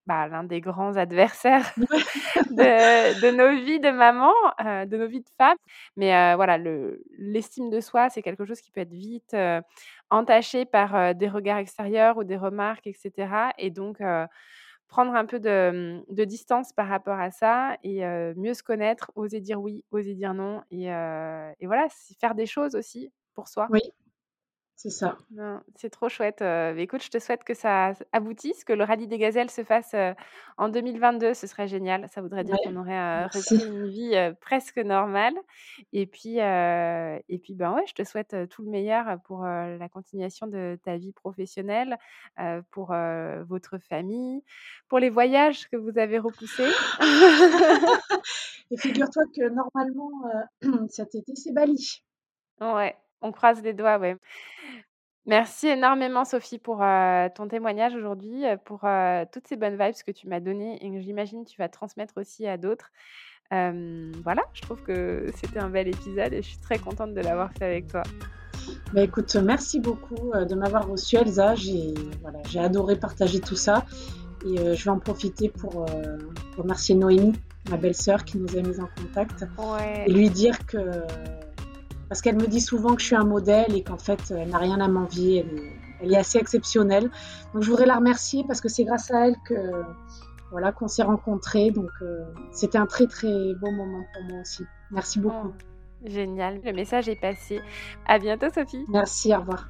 bah, l'un des grands adversaires de, de, nos vies de maman, de nos vies de femme. Mais voilà, l'estime de soi, c'est quelque chose qui peut être vite entaché par des regards extérieurs ou des remarques, etc. Et donc, prendre un peu de, de, distance par rapport à ça et mieux se connaître, oser dire oui, oser dire non et, et voilà, faire des choses aussi pour soi. Oui, c'est ça. C'est trop chouette. écoute, je te souhaite que ça aboutisse, que le rallye des gazelles se fasse en 2022. Ce serait génial. Ça voudrait dire qu'on aurait repris une vie presque normale. Et puis, et puis ben ouais, je te souhaite tout le meilleur pour la continuation de ta vie professionnelle, pour votre famille, pour les voyages que vous avez repoussés. et figure-toi que normalement, cet été, c'est Bali. Ouais, on croise les doigts, ouais. Merci énormément Sophie pour, ton témoignage aujourd'hui, pour, toutes ces bonnes vibes que tu m'as données et que j'imagine tu vas transmettre aussi à d'autres. voilà, je trouve que c'était un bel épisode et je suis très contente de l'avoir fait avec toi. Bah, écoute, merci beaucoup, de m'avoir reçue Elsa. J'ai voilà, j'ai adoré partager tout ça et je vais en profiter pour, remercier Noémie, ma belle-sœur qui nous a mis en contact et lui dire que parce qu'elle me dit souvent que je suis un modèle et qu'en fait, elle n'a rien à m'envier. Elle, est assez exceptionnelle. Donc, je voudrais la remercier parce que c'est grâce à elle que voilà qu'on s'est rencontrés. Donc, euh, c'était un très très beau moment pour moi aussi. Merci beaucoup. Oh, génial, le message est passé. À bientôt, Sophie. Merci, au revoir.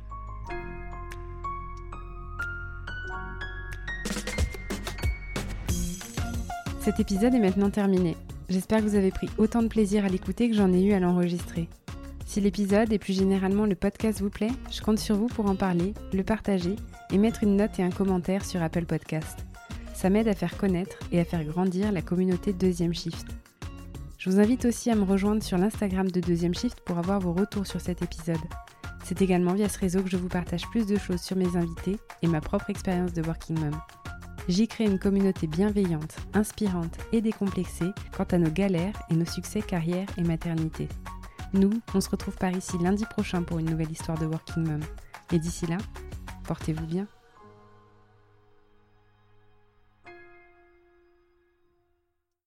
Cet épisode est maintenant terminé. J'espère que vous avez pris autant de plaisir à l'écouter que j'en ai eu à l'enregistrer. Si l'épisode et plus généralement le podcast vous plaît, je compte sur vous pour en parler, le partager et mettre une note et un commentaire sur Apple Podcast. Ça m'aide à faire connaître et à faire grandir la communauté Deuxième Shift. Je vous invite aussi à me rejoindre sur l'Instagram de Deuxième Shift pour avoir vos retours sur cet épisode. C'est également via ce réseau que je vous partage plus de choses sur mes invités et ma propre expérience de Working Mom. J'y crée une communauté bienveillante, inspirante et décomplexée quant à nos galères et nos succès carrière et maternité. Nous, on se retrouve par ici lundi prochain pour une nouvelle histoire de Working Mom. Et d'ici là, portez-vous bien.